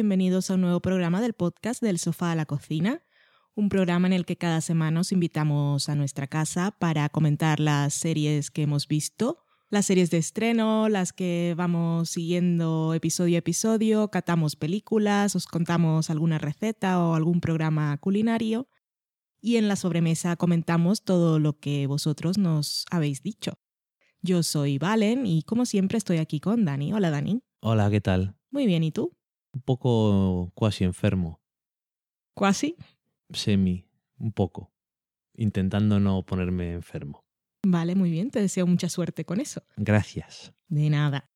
Bienvenidos a un nuevo programa del podcast del sofá a la cocina, un programa en el que cada semana os invitamos a nuestra casa para comentar las series que hemos visto, las series de estreno, las que vamos siguiendo episodio a episodio, catamos películas, os contamos alguna receta o algún programa culinario y en la sobremesa comentamos todo lo que vosotros nos habéis dicho. Yo soy Valen y como siempre estoy aquí con Dani. Hola Dani. Hola, ¿qué tal? Muy bien, ¿y tú? Un poco cuasi enfermo. ¿Cuasi? Semi, un poco. Intentando no ponerme enfermo. Vale, muy bien, te deseo mucha suerte con eso. Gracias. De nada.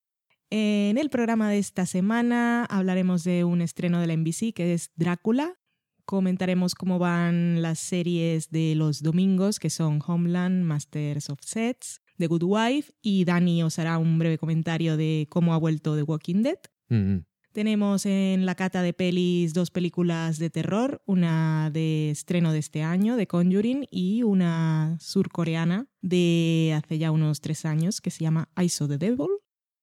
En el programa de esta semana hablaremos de un estreno de la NBC que es Drácula. Comentaremos cómo van las series de los domingos, que son Homeland, Masters of Sets, The Good Wife, y Dani os hará un breve comentario de cómo ha vuelto The Walking Dead. Mm, Tenemos en la cata de pelis dos películas de terror, una de estreno de este año, de Conjuring, y una surcoreana de hace ya unos tres años que se llama I Saw the Devil.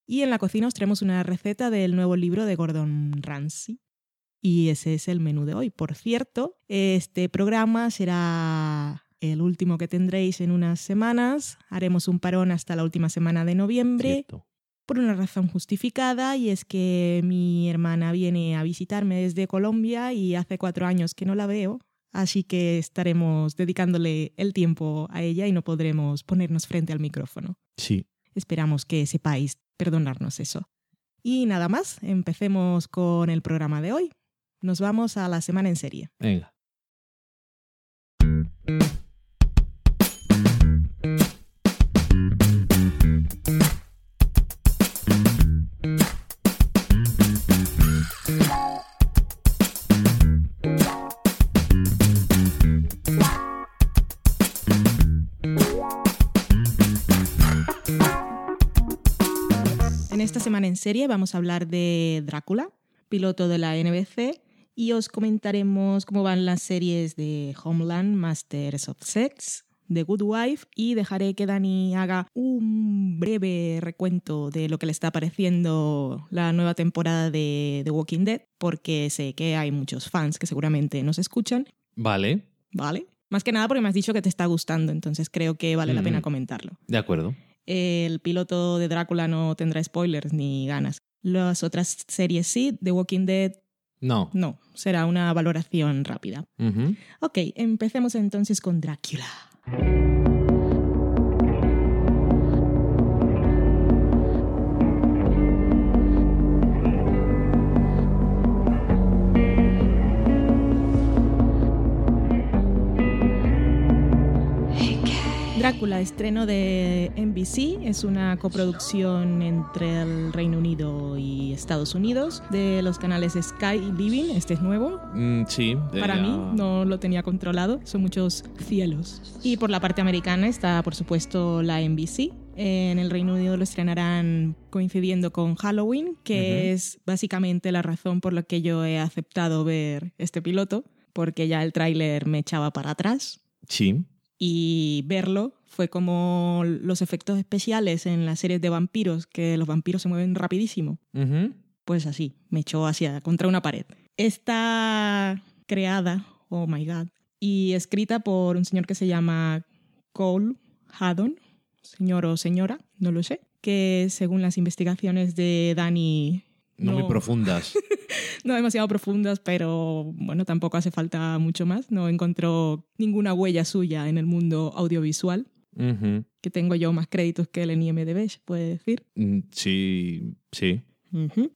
Y en la cocina os traemos una receta del nuevo libro de Gordon Ramsay. Y ese es el menú de hoy. Por cierto, este programa será el último que tendréis en unas semanas. Haremos un parón hasta la última semana de noviembre. Por una razón justificada y es que mi hermana viene a visitarme desde Colombia y hace cuatro años que no la veo, así que estaremos dedicándole el tiempo a ella y no podremos ponernos frente al micrófono. Sí. Esperamos que sepáis perdonarnos eso. Y nada más, empecemos con el programa de hoy. Nos vamos a la semana en serie. Venga. Semana en serie vamos a hablar de Drácula, piloto de la NBC, y os comentaremos cómo van las series de Homeland, Masters of Sex, The Good Wife, y dejaré que Dani haga un breve recuento de lo que le está pareciendo la nueva temporada de The Walking Dead, porque sé que hay muchos fans que seguramente nos escuchan, Vale. ¿vale? Más que nada porque me has dicho que te está gustando, entonces creo que vale la Mm. pena comentarlo. De acuerdo. El piloto de Drácula no tendrá spoilers ni ganas. Las otras series sí, The Walking Dead No. no, será una valoración rápida. Ujú. Ok, empecemos entonces con Drácula. Drácula, estreno de NBC, es una coproducción entre el Reino Unido y Estados Unidos de los canales Sky y Living, este es nuevo, Mm, sí. para mí no lo tenía controlado, son muchos cielos. Y por la parte americana está, por supuesto, la NBC. En el Reino Unido lo estrenarán coincidiendo con Halloween, que es básicamente la razón por la que yo he aceptado ver este piloto, porque ya el tráiler me echaba para atrás Sí. Y verlo fue como los efectos especiales en las series de vampiros, que los vampiros se mueven rapidísimo pues así, me echó hacia contra una pared. Está creada, oh my god, y escrita por un señor que se llama Cole Haddon, señor o señora, no lo sé, que según las investigaciones de Dani No, muy profundas. no demasiado profundas, pero bueno, tampoco hace falta mucho más. No encontró ninguna huella suya en el mundo audiovisual, que tengo yo más créditos que él en IMDb, se puede decir. Mm, Sí. Sí.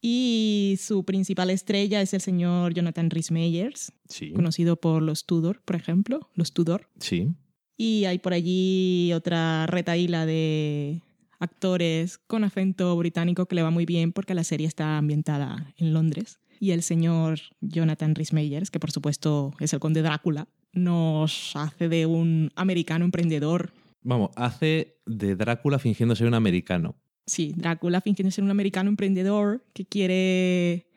Y su principal estrella es el señor Jonathan Rhys Meyers, Sí. conocido por los Tudor, por ejemplo, los Tudor. Sí. Y hay por allí otra retaíla de actores con acento británico que le va muy bien porque la serie está ambientada en Londres. Y el señor Jonathan Rhys Meyers, que por supuesto es el conde Drácula, nos hace de un americano emprendedor. Vamos, hace de Drácula fingiendo ser un americano. Sí, Drácula fingiendo ser un americano emprendedor que quiere...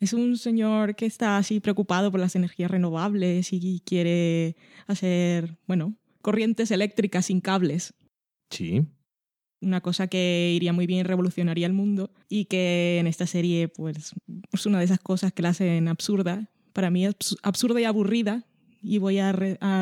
Es un señor que está así preocupado por las energías renovables y quiere hacer, bueno, corrientes eléctricas sin cables. Sí. Una cosa que iría muy bien y revolucionaría el mundo y que en esta serie pues es una de esas cosas que la hacen absurda. Para mí es absurda y aburrida y voy a,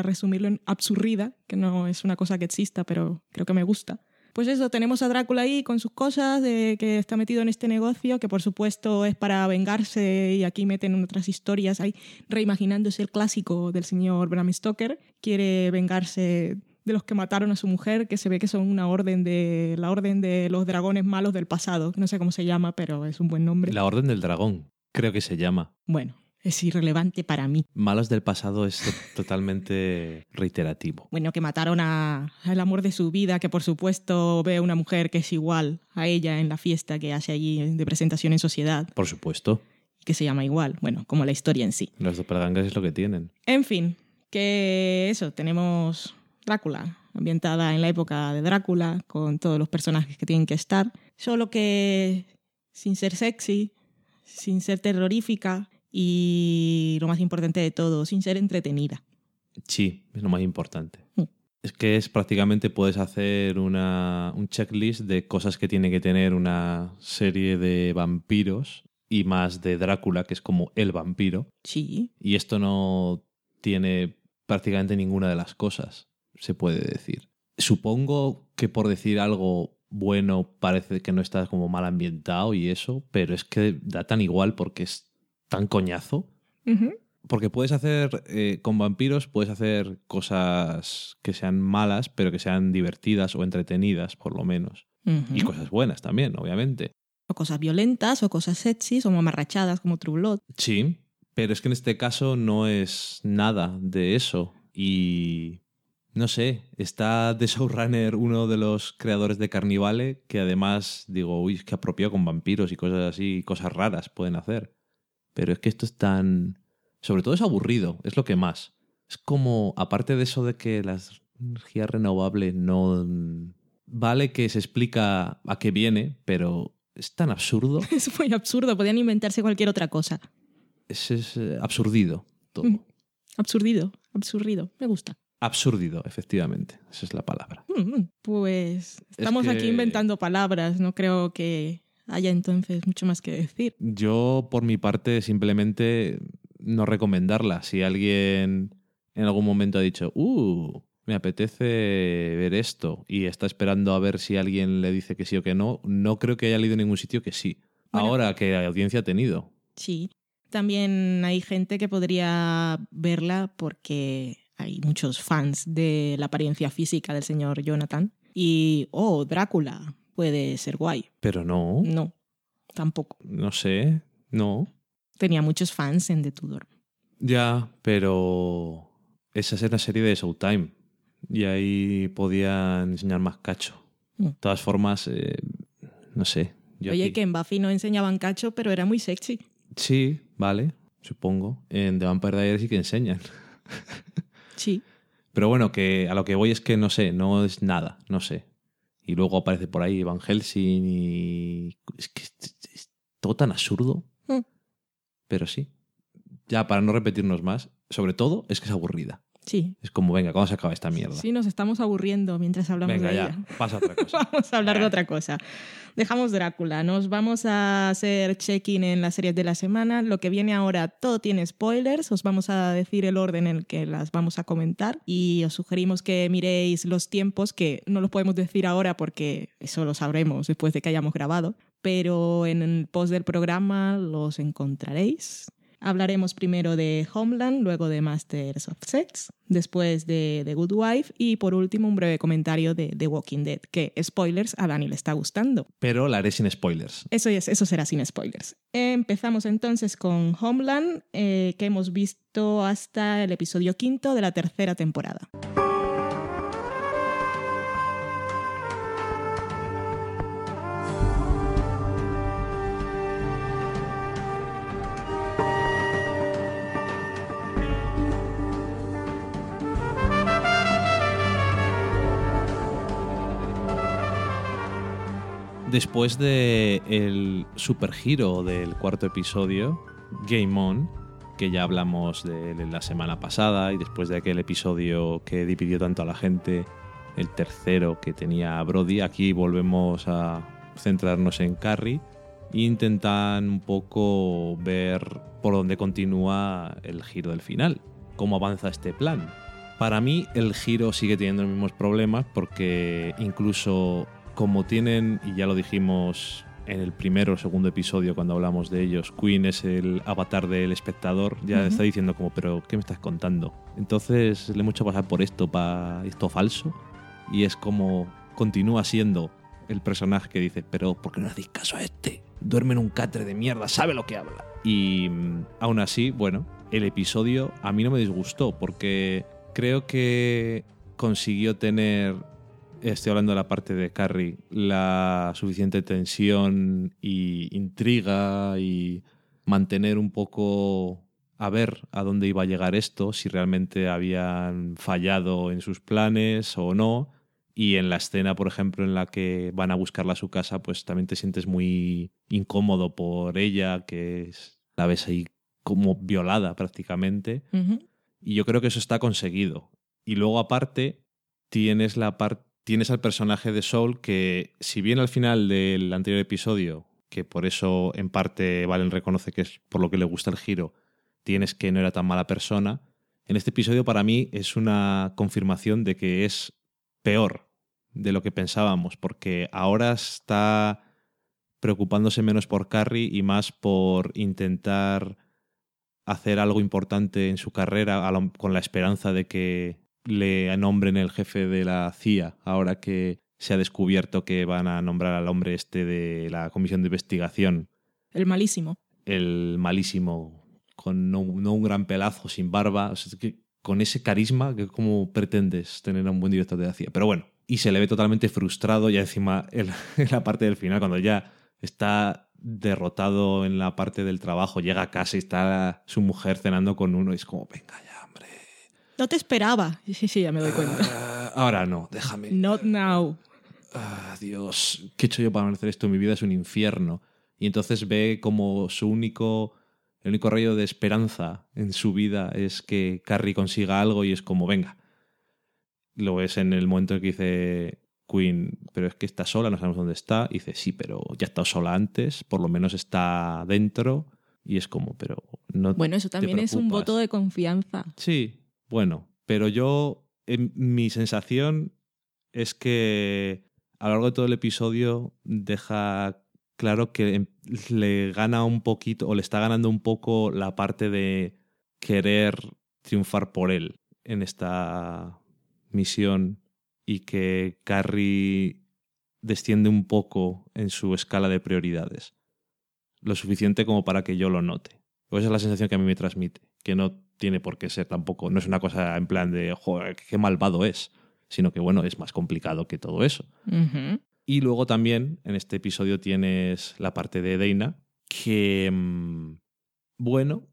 resumirlo en absurrida, que no es una cosa que exista, pero creo que me gusta. Pues eso, tenemos a Drácula ahí con sus cosas, de que está metido en este negocio, que por supuesto es para vengarse y aquí meten otras historias ahí, reimaginándose el clásico del señor Bram Stoker. Quiere vengarse de los que mataron a su mujer, que se ve que son una orden de la orden de los dragones malos del pasado, no sé cómo se llama, pero es un buen nombre. La orden del dragón, creo que se llama. Bueno, es irrelevante para mí. Malos del pasado es totalmente reiterativo. Bueno, que mataron al amor de su vida, que por supuesto ve a una mujer que es igual a ella en la fiesta que hace allí de presentación en sociedad. Por supuesto. Que se llama igual, bueno, como la historia en sí. Los doppelgangers es lo que tienen. En fin, que eso, tenemos Drácula, ambientada en la época de Drácula, con todos los personajes que tienen que estar, solo que sin ser sexy, sin ser terrorífica, y lo más importante de todo, sin ser entretenida. Sí, es lo más importante. Mm. Es que es prácticamente puedes hacer una, un checklist de cosas que tiene que tener una serie de vampiros y más de Drácula, que es como el vampiro. Sí. Y esto no tiene prácticamente ninguna de las cosas, se puede decir. Supongo que por decir algo bueno parece que no está como mal ambientado y eso, pero es que da tan igual porque es tan coñazo. Porque puedes hacer, eh, con vampiros, puedes hacer cosas que sean malas, pero que sean divertidas o entretenidas, por lo menos. Y cosas buenas también, obviamente. O cosas violentas, o cosas sexys, o mamarrachadas como True Blood. Sí, pero es que en este caso no es nada de eso. Y no sé, está The Showrunner, uno de los creadores de Carnivale, que además digo, uy, es que apropiado con vampiros y cosas así, cosas raras pueden hacer. Pero es que esto es tan... Sobre todo es aburrido, es lo que más. Es como, aparte de eso de que las energías renovables no... Vale que se explica a qué viene, pero es tan absurdo. Es muy absurdo, podían inventarse cualquier otra cosa. Es, es eh, absurdido todo. Mm. Absurdido, absurdido, me gusta. Absurdido, efectivamente, esa es la palabra. Mm, pues estamos aquí inventando palabras, no creo que haya entonces mucho más que decir. Yo, por mi parte, simplemente no recomendarla. Si alguien en algún momento ha dicho, uh, me apetece ver esto y está esperando a ver si alguien le dice que sí o que no, no creo que haya leído en ningún sitio que sí. Ahora que la audiencia ha tenido. Sí. También hay gente que podría verla porque hay muchos fans de la apariencia física del señor Jonathan. Y, oh, Drácula, puede ser guay. Pero no. No, tampoco. No sé, no. Tenía muchos fans en The Tudor. Ya, pero esa es la serie de Showtime y ahí podían enseñar más cacho. Mm. De todas formas, eh, no sé. Oye, que en Buffy no enseñaban cacho, pero era muy sexy. Sí, vale, supongo. En The Vampire Diaries sí que enseñan. Sí. Pero bueno, que a lo que voy es que no sé, no es nada, no sé. Y luego aparece por ahí Van Helsing y... Es que es, todo tan absurdo. Mm. Pero sí. Ya, para no repetirnos más, sobre todo es que es aburrida. Sí. Es como, venga, ¿cómo se acaba esta mierda? Sí, nos estamos aburriendo mientras hablamos venga, de ya, ella. pasa otra cosa. vamos a hablar de otra cosa. Dejamos Drácula, nos vamos a hacer check-in en las series de la semana. Lo que viene ahora todo tiene spoilers, os vamos a decir el orden en el que las vamos a comentar y os sugerimos que miréis los tiempos, que no los podemos decir ahora porque eso lo sabremos después de que hayamos grabado, pero en el post del programa los encontraréis. Hablaremos primero de Homeland, luego de Masters of Sex, después de The Good Wife y por último un breve comentario de The Walking Dead, que spoilers a Dani le está gustando. Pero la haré sin spoilers. Eso, es, eso será sin spoilers. Empezamos entonces con Homeland, eh, que hemos visto hasta el episodio quinto de la tercera temporada. Después de el supergiro del cuarto episodio, Game On, que ya hablamos de la semana pasada y después de aquel episodio que dividió tanto a la gente el tercero que tenía Brody. Aquí volvemos a centrarnos en Carrie e intentan un poco ver por dónde continúa el giro del final, cómo avanza este plan. Para mí el giro sigue teniendo los mismos problemas porque incluso como tienen, y ya lo dijimos en el primero o segundo episodio cuando hablamos de ellos, Queen es el avatar del espectador, ya está diciendo como, pero ¿qué me estás contando? Entonces le hecho pasar por esto, para esto falso, y es como continúa siendo el personaje que dice, pero ¿por qué no hacéis caso a este? Duerme en un catre de mierda, sabe lo que habla. Y mm, aún así, bueno, el episodio a mí no me disgustó porque creo que consiguió tener estoy hablando de la parte de Carrie, la suficiente tensión y intriga y mantener un poco a ver a dónde iba a llegar esto, si realmente habían fallado en sus planes o no. Y en la escena, por ejemplo, en la que van a buscarla a su casa, pues también te sientes muy incómodo por ella, que es, la ves ahí como violada prácticamente. Y yo creo que eso está conseguido. Y luego aparte, tienes la parte tienes al personaje de Soul que, si bien al final del anterior episodio, que por eso en parte Valen reconoce que es por lo que le gusta el giro, tienes que no era tan mala persona, en este episodio para mí es una confirmación de que es peor de lo que pensábamos, porque ahora está preocupándose menos por Carrie y más por intentar hacer algo importante en su carrera con la esperanza de que le nombren el jefe de la CIA, ahora que se ha descubierto que van a nombrar al hombre este de la comisión de investigación. El malísimo. El malísimo, con no, un gran pelazo, sin barba. con ese carisma, que ¿cómo pretendes tener a un buen director de la CIA? Pero bueno, y se le ve totalmente frustrado ya encima en la parte del final, cuando ya está derrotado en la parte del trabajo, llega a casa y está su mujer cenando con uno y es como, venga ya no te esperaba. Sí, sí, ya me doy cuenta. Ah, ahora no, déjame. Not now. Ah, Dios, ¿qué he hecho yo para merecer esto? Mi vida es un infierno. Y entonces ve como su único, el único rayo de esperanza en su vida es que Carrie consiga algo y es como, venga. Lo ves en el momento en que dice Queen, pero es que está sola, no sabemos dónde está. Y dice, sí, pero ya ha estado sola antes, por lo menos está dentro. Y es como, pero no. Bueno, eso también es un voto de confianza. Sí, bueno, pero yo, mi sensación es que a lo largo de todo el episodio deja claro que em, le gana un poquito, o le está ganando un poco la parte de querer triunfar por él en esta misión y que Carrie desciende un poco en su escala de prioridades. Lo suficiente como para que yo lo note. esa es la sensación que a mí me transmite, que no tiene por qué ser tampoco, no es una cosa en plan de, joder, qué malvado es, sino que bueno, es más complicado que todo eso. Y luego también en este episodio tienes la parte de Dana, que, mm, bueno,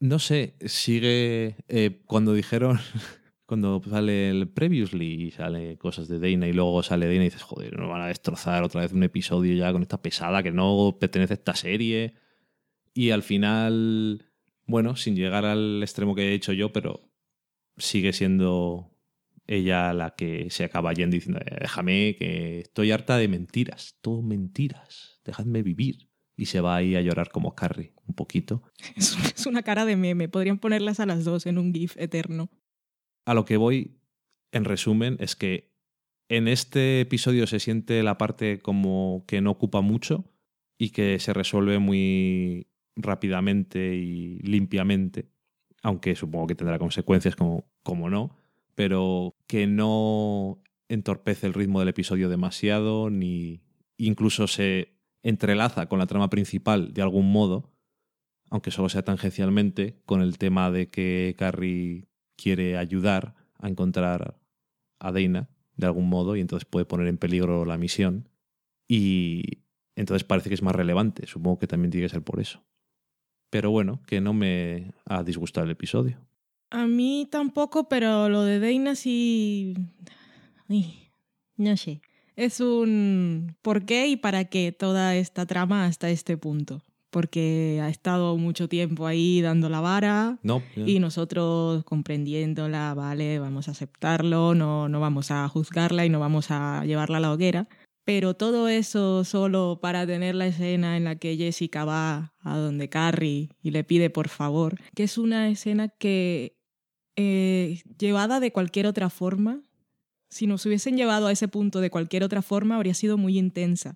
no sé, sigue, eh, cuando dijeron, cuando sale el Previously y sale cosas de Dana y luego sale Dana y dices, joder, nos van a destrozar otra vez un episodio ya con esta pesada que no pertenece a esta serie. Y al final bueno, sin llegar al extremo que he hecho yo, pero sigue siendo ella la que se acaba yendo diciendo, eh, déjame que estoy harta de mentiras, todo mentiras, dejadme vivir. Y se va ahí a llorar como Carrie, un poquito. Es una cara de meme, podrían ponerlas a las dos en un GIF eterno. A lo que voy, en resumen, es que en este episodio se siente la parte como que no ocupa mucho y que se resuelve muy rápidamente y limpiamente, aunque supongo que tendrá consecuencias como, como no, pero que no entorpece el ritmo del episodio demasiado, ni incluso se entrelaza con la trama principal de algún modo, aunque solo sea tangencialmente, con el tema de que Carrie quiere ayudar a encontrar a Dana de algún modo y entonces puede poner en peligro la misión. Y entonces parece que es más relevante. Supongo que también tiene que ser por eso. Pero bueno, que no me ha disgustado el episodio. A mí tampoco, pero lo de Dana sí... no sé. Es un por qué y para qué toda esta trama hasta este punto. porque ha estado mucho tiempo ahí dando la vara No, y nosotros comprendiéndola, vale, vamos a aceptarlo, no, no vamos a juzgarla y no vamos a llevarla a la hoguera. Pero todo eso solo para tener la escena en la que Jessica va a donde Carrie y le pide por favor, que es una escena que eh, llevada de cualquier otra forma, si nos hubiesen llevado a ese punto de cualquier otra forma, habría sido muy intensa.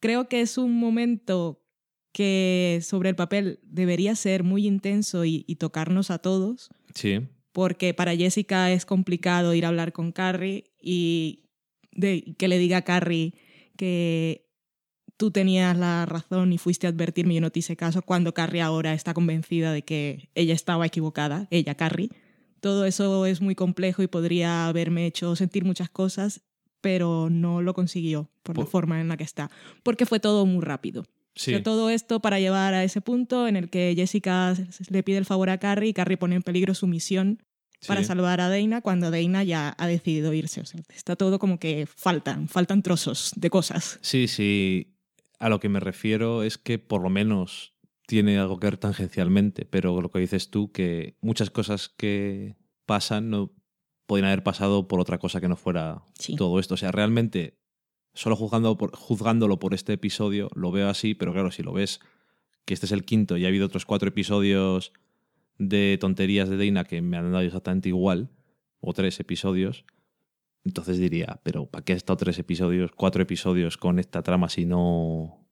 Creo que es un momento que sobre el papel debería ser muy intenso y, y tocarnos a todos, Sí, porque para Jessica es complicado ir a hablar con Carrie y de, que le diga a Carrie que tú tenías la razón y fuiste a advertirme y yo no te hice caso, cuando Carrie ahora está convencida de que ella estaba equivocada, ella, Carrie. Todo eso es muy complejo y podría haberme hecho sentir muchas cosas, pero no lo consiguió por la forma en la que está, porque fue todo muy rápido. sí. O sea, todo esto para llevar a ese punto en el que Jessica le pide el favor a Carrie y Carrie pone en peligro su misión para salvar a Dana cuando Dana ya ha decidido irse. O sea, está todo como que faltan, faltan trozos de cosas. Sí, sí. A lo que me refiero es que por lo menos tiene algo que ver tangencialmente, pero lo que dices tú, que muchas cosas que pasan no podrían haber pasado por otra cosa que no fuera Sí. todo esto. O sea, realmente, solo juzgando por, juzgándolo por este episodio, lo veo así, pero claro, si lo ves que este es el quinto y ha habido otros cuatro episodios de tonterías de Dana que me han dado exactamente igual, o tres episodios, entonces diría, pero ¿para qué ha estado tres episodios, cuatro episodios con esta trama si no...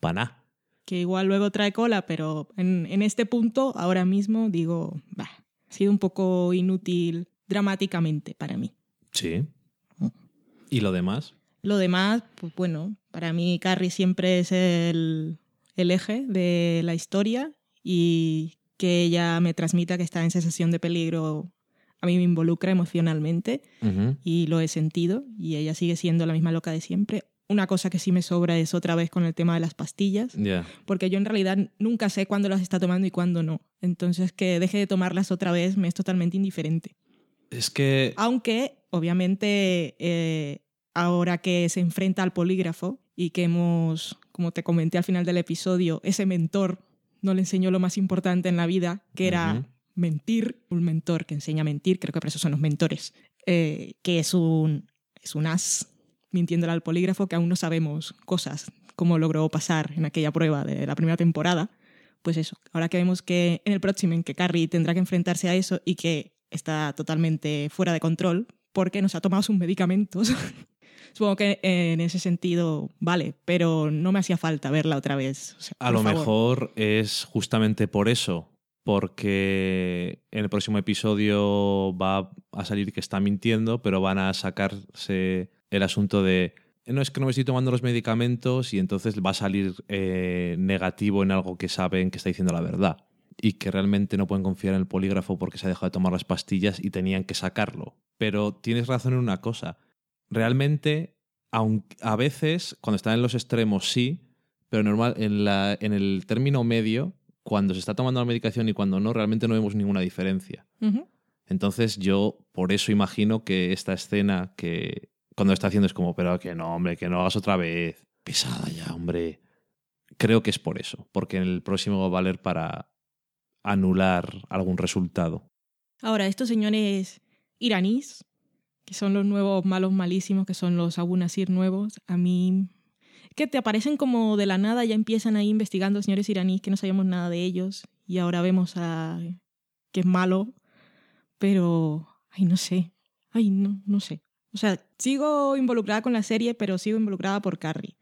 para nada? Que igual luego trae cola, pero en, en este punto, ahora mismo, digo, bah, ha sido un poco inútil dramáticamente para mí. Sí. ¿Y lo demás? Lo demás, pues bueno, para mí Carrie siempre es el, el eje de la historia y que ella me transmita que está en sensación de peligro a mí me involucra emocionalmente y lo he sentido y ella sigue siendo la misma loca de siempre. Una cosa que sí me sobra es otra vez con el tema de las pastillas, porque yo en realidad nunca sé cuándo las está tomando y cuándo no. Entonces que deje de tomarlas otra vez me es totalmente indiferente. Es que... Aunque, obviamente, eh, ahora que se enfrenta al polígrafo y que hemos, como te comenté al final del episodio, ese mentor no le enseñó lo más importante en la vida, que era mentir. Un mentor que enseña a mentir, creo que por eso son los mentores, eh, que es un, es un as mintiéndole al polígrafo, que aún no sabemos cosas, como logró pasar en aquella prueba de la primera temporada. Pues eso, ahora que vemos que en el próximo, en que Carrie tendrá que enfrentarse a eso y que está totalmente fuera de control porque nos ha tomado sus medicamentos. Supongo que en ese sentido vale, pero no me hacía falta verla otra vez. O sea, A lo favor. mejor es justamente por eso, porque en el próximo episodio va a salir que está mintiendo, pero van a sacarse el asunto de no es que no me estoy tomando los medicamentos y entonces va a salir eh, negativo en algo que saben que está diciendo la verdad y que realmente no pueden confiar en el polígrafo porque se ha dejado de tomar las pastillas y tenían que sacarlo. Pero tienes razón en una cosa, realmente aunque a veces cuando están en los extremos sí, pero normal, en, la, en el término medio, cuando se está tomando la medicación y cuando no, realmente no vemos ninguna diferencia. Entonces yo por eso imagino que esta escena que cuando está haciendo es como, pero que no, hombre, que no hagas otra vez. Pesada ya, hombre. Creo que es por eso, porque en el próximo va a valer para anular algún resultado. Ahora, estos señores iraníes, que son los nuevos malos malísimos, que son los Abu Nasir nuevos, a mí... Que te aparecen como de la nada, ya empiezan ahí investigando señores iraníes que no sabíamos nada de ellos y ahora vemos a... que es malo, pero... Ay, no sé. Ay, no, no sé. O sea, sigo involucrada con la serie, pero sigo involucrada por Carrie.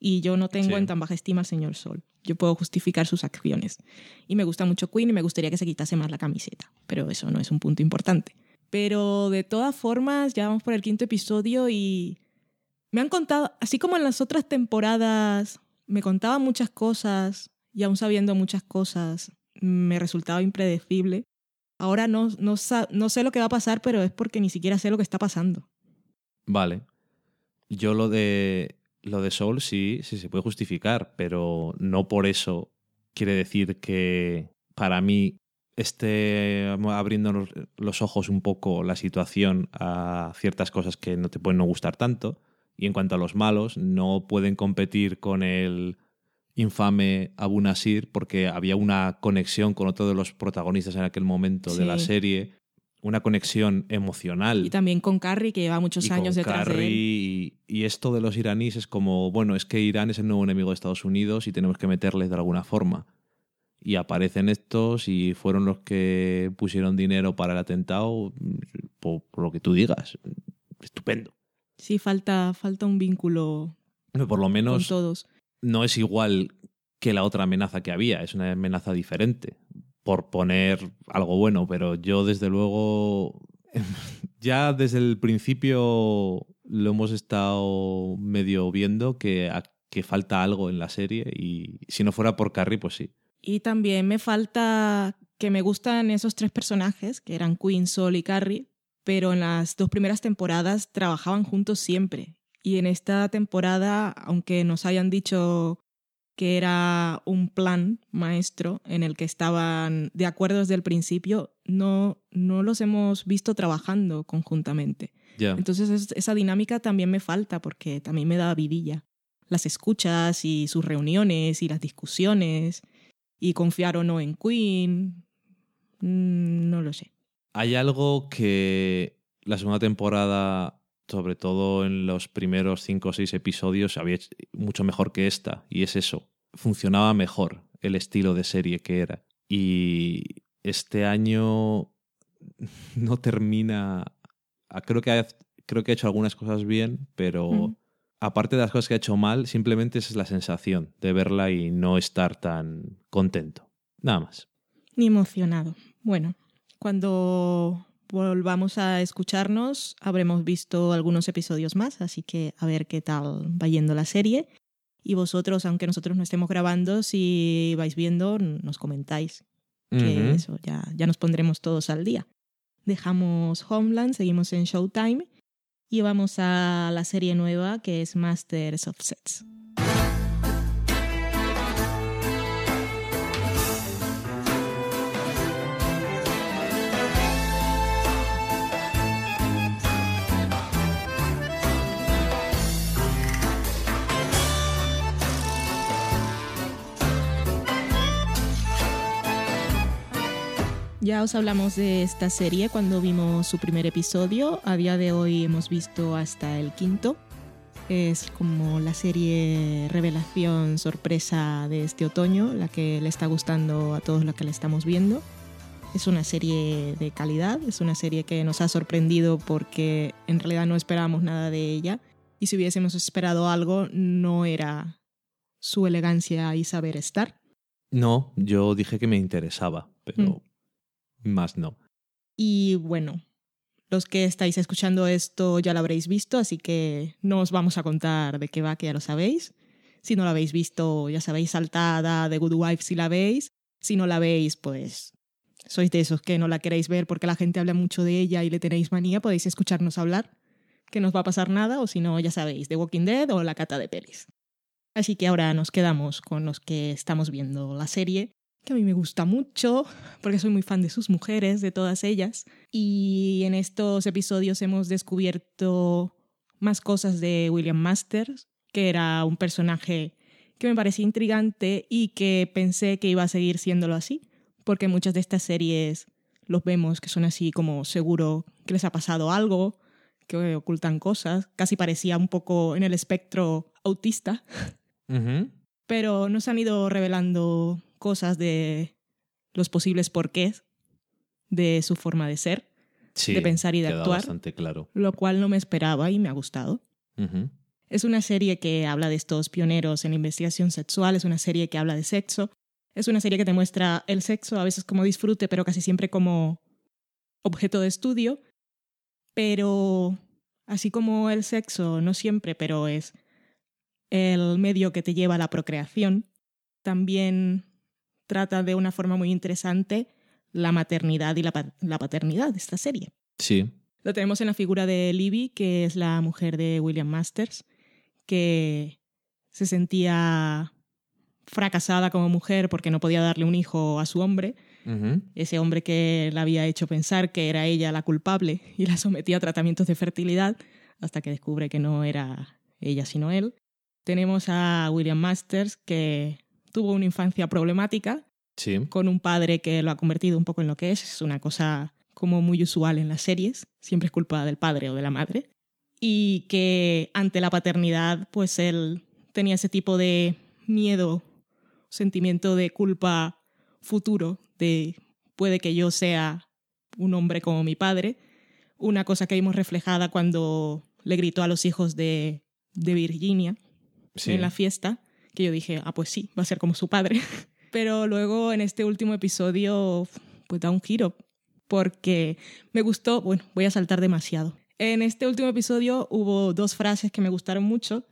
Y yo no tengo Sí. en tan baja estima al señor Sol. Yo puedo justificar sus acciones. Y me gusta mucho Queen y me gustaría que se quitase más la camiseta. Pero eso no es un punto importante. Pero de todas formas, ya vamos por el quinto episodio y me han contado, así como en las otras temporadas, me contaban muchas cosas y aún sabiendo muchas cosas, me resultaba impredecible. Ahora no, no, no sé lo que va a pasar, pero es porque ni siquiera sé lo que está pasando. Vale. Yo lo de lo de Soul sí, sí se puede justificar, pero no por eso quiere decir que para mí esté abriendo los- ojos un poco la situación a ciertas cosas que no te pueden no gustar tanto. Y en cuanto a los malos, no pueden competir con el infame Abu Nasir porque había una conexión con otro de los protagonistas en aquel momento de la serie, una conexión emocional. Y también con Carrie, que lleva muchos y años con detrás Carrie, de él. Y, y esto de los iraníes es como, bueno, es que Irán es el nuevo enemigo de Estados Unidos y tenemos que meterles de alguna forma. Y aparecen estos y fueron los que pusieron dinero para el atentado, por, por lo que tú digas. Estupendo. Sí, falta, falta un vínculo Pero Por lo con menos todos. no es igual que la otra amenaza que había, es una amenaza diferente, por poner algo bueno, pero yo desde luego, ya desde el principio lo hemos estado medio viendo que, que falta algo en la serie y si no fuera por Carrie, pues sí. Y también me falta que me gustan esos tres personajes, que eran Queen, Sol y Carrie, pero en las dos primeras temporadas trabajaban juntos siempre. Y en esta temporada, aunque nos hayan dicho que era un plan maestro en el que estaban de acuerdo desde el principio, no, no los hemos visto trabajando conjuntamente. Entonces es- esa dinámica también me falta porque también me da vidilla. Las escuchas y sus reuniones y las discusiones y confiar o no en Queen. mm, No lo sé. Hay algo que la segunda temporada, sobre todo en los primeros cinco o seis episodios, había hecho mucho mejor que esta, y es eso. Funcionaba mejor el estilo de serie que era. Y este año no termina. Creo que ha, creo que ha hecho algunas cosas bien, pero aparte de las cosas que ha hecho mal, simplemente esa es la sensación de verla y no estar tan contento. Nada más. Ni emocionado. Bueno, cuando volvamos a escucharnos habremos visto algunos episodios más, así que a ver qué tal va yendo la serie. Y vosotros, aunque nosotros no estemos grabando, si vais viendo, nos comentáis. que eso, ya, ya nos pondremos todos al día. Dejamos Homeland, seguimos en Showtime y vamos a la serie nueva que es Masters of Sets. Ya os hablamos de esta serie cuando vimos su primer episodio. A día de hoy hemos visto hasta el quinto. Es como la serie revelación sorpresa de este otoño, la que le está gustando a todos los que la estamos viendo. Es una serie de calidad, es una serie que nos ha sorprendido porque en realidad no esperábamos nada de ella. Y si hubiésemos esperado algo, no era su elegancia y saber estar. No, yo dije que me interesaba, pero más no. Y bueno, los que estáis escuchando esto ya lo habréis visto, así que no os vamos a contar de qué va, que ya lo sabéis. Si no lo habéis visto, ya sabéis, saltada de Good Wife si la veis. Si no la veis, pues sois de esos que no la queréis ver porque la gente habla mucho de ella y le tenéis manía, podéis escucharnos hablar, que no os va a pasar nada, o si no, ya sabéis, The Walking Dead o La Cata de Pelis. Así que ahora nos quedamos con los que estamos viendo la serie, que a mí me gusta mucho, porque soy muy fan de sus mujeres, de todas ellas. Y en estos episodios hemos descubierto más cosas de William Masters, que era un personaje que me parecía intrigante y que pensé que iba a seguir siéndolo así, porque muchas de estas series los vemos que son así como seguro que les ha pasado algo, que ocultan cosas, casi parecía un poco en el espectro autista, pero nos han ido revelando cosas de los posibles porqués de su forma de ser, Sí, de pensar y de actuar, bastante claro. lo cual no me esperaba y me ha gustado. Es una serie que habla de estos pioneros en investigación sexual, es una serie que habla de sexo, es una serie que te muestra el sexo a veces como disfrute, pero casi siempre como objeto de estudio. Pero así como el sexo, no siempre, pero es el medio que te lleva a la procreación, también trata de una forma muy interesante la maternidad y la, pa- la paternidad de esta serie. Sí. Lo tenemos en la figura de Libby, que es la mujer de William Masters, que se sentía fracasada como mujer porque no podía darle un hijo a su hombre, ese hombre que la había hecho pensar que era ella la culpable y la sometía a tratamientos de fertilidad hasta que descubre que no era ella sino él. Tenemos a William Masters que tuvo una infancia problemática Sí. con un padre que lo ha convertido un poco en lo que es. Es una cosa como muy usual en las series. Siempre es culpa del padre o de la madre. Y que ante la paternidad, pues él tenía ese tipo de miedo, sentimiento de culpa futuro, de puede que yo sea un hombre como mi padre. Una cosa que vimos reflejada cuando le gritó a los hijos de, de Virginia Sí. en la fiesta, que yo dije, ah, pues sí, va a ser como su padre. Pero luego en este último episodio, pues da un giro, porque me gustó, bueno, voy a saltar demasiado. En este último episodio hubo dos frases que me gustaron mucho.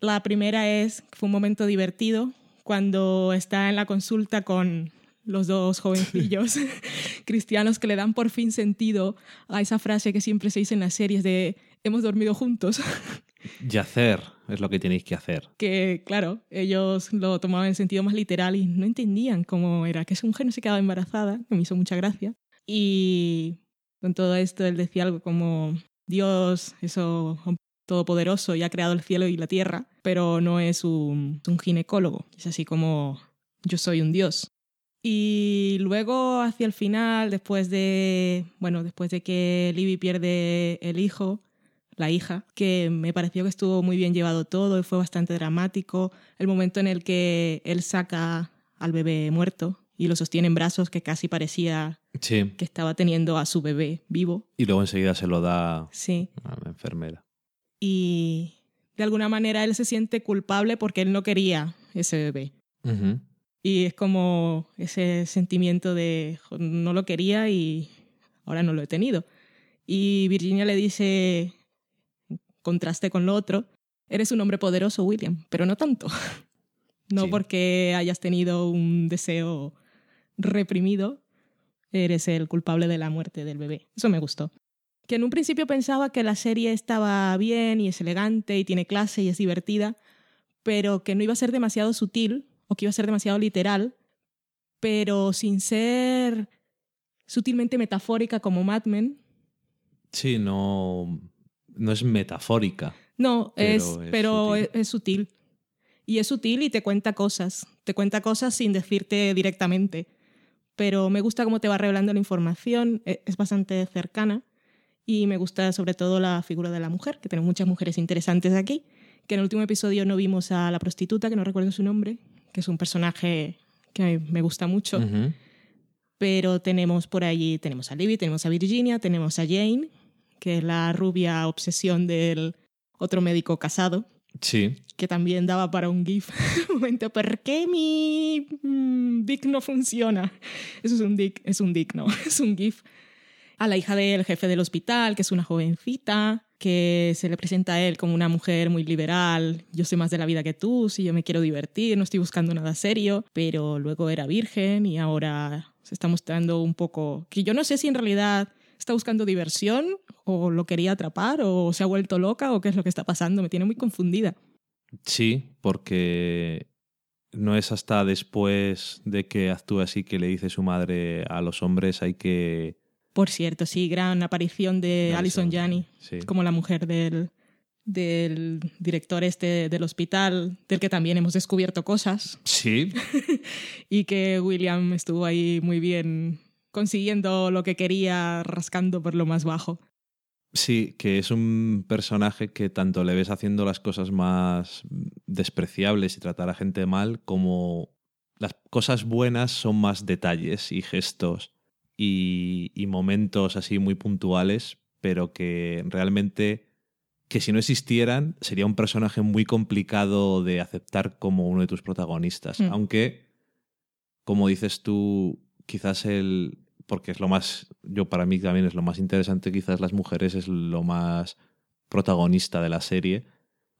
La primera es, fue un momento divertido, cuando está en la consulta con los dos jovencillos cristianos que le dan por fin sentido a esa frase que siempre se dice en las series de hemos dormido juntos. Yacer es lo que tenéis que hacer. que, claro, ellos lo tomaban en sentido más literal y no entendían cómo era, que su mujer no se quedaba embarazada, que me hizo mucha gracia. Y con todo esto él decía algo como, Dios, eso todopoderoso, y ha creado el cielo y la tierra, pero no es un, un ginecólogo, es así como, yo soy un Dios. Y luego, hacia el final, después de, bueno, después de que Libby pierde el hijo, la hija, que me pareció que estuvo muy bien llevado todo y fue bastante dramático. El momento en el que él saca al bebé muerto y lo sostiene en brazos, que casi parecía Sí. que estaba teniendo a su bebé vivo. Y luego enseguida se lo da Sí. a la enfermera. Y de alguna manera él se siente culpable porque él no quería ese bebé. Y es como ese sentimiento de "Jo, no lo quería y ahora no lo he tenido. Y Virginia le dice, contraste con lo otro, eres un hombre poderoso, William, pero no tanto. No Sí. porque hayas tenido un deseo reprimido, eres el culpable de la muerte del bebé. Eso me gustó. Que en un principio pensaba que la serie estaba bien y es elegante y tiene clase y es divertida, pero que no iba a ser demasiado sutil o que iba a ser demasiado literal, pero sin ser sutilmente metafórica como Mad Men. Sí, no, no es metafórica. No, Pero es, es pero sutil. es, es sutil. Y es sutil y te cuenta cosas. Te cuenta cosas sin decirte directamente. Pero me gusta cómo te va revelando la información. e- Es bastante cercana. Y me gusta sobre todo la figura de la mujer, que tenemos muchas mujeres interesantes aquí. Que en el último episodio no vimos a la prostituta, que no recuerdo su nombre, que es un personaje que me gusta mucho. Pero tenemos por allí, tenemos a Libby, tenemos a Virginia, tenemos a Jane, que la rubia obsesión del otro médico casado, Sí, que también daba para un GIF. Un momento, ¿por qué mi mm, dick no funciona? Eso es un dick, es un dick, no, es un GIF. A la hija del jefe del hospital, que es una jovencita, que se le presenta a él como una mujer muy liberal. Yo sé más de la vida que tú, si yo me quiero divertir, no estoy buscando nada serio, pero luego era virgen y ahora se está mostrando un poco que yo no sé si en realidad está buscando diversión o lo quería atrapar o se ha vuelto loca o qué es lo que está pasando. Me tiene muy confundida. sí, porque no es hasta después de que actúe así que le dice su madre a los hombres hay que... Por cierto, sí, gran aparición de Alison Alison, Janney sí. como la mujer del, del director este del hospital, del que también hemos descubierto cosas Sí, y que William estuvo ahí muy bien consiguiendo lo que quería, rascando por lo más bajo. Sí, que es un personaje que tanto le ves haciendo las cosas más despreciables y tratar a gente mal, como las cosas buenas son más detalles y gestos y, y momentos así muy puntuales, pero que realmente, que si no existieran, sería un personaje muy complicado de aceptar como uno de tus protagonistas. Mm. Aunque, como dices tú, quizás el, porque es lo más, yo para mí también es lo más interesante, quizás las mujeres es lo más protagonista de la serie,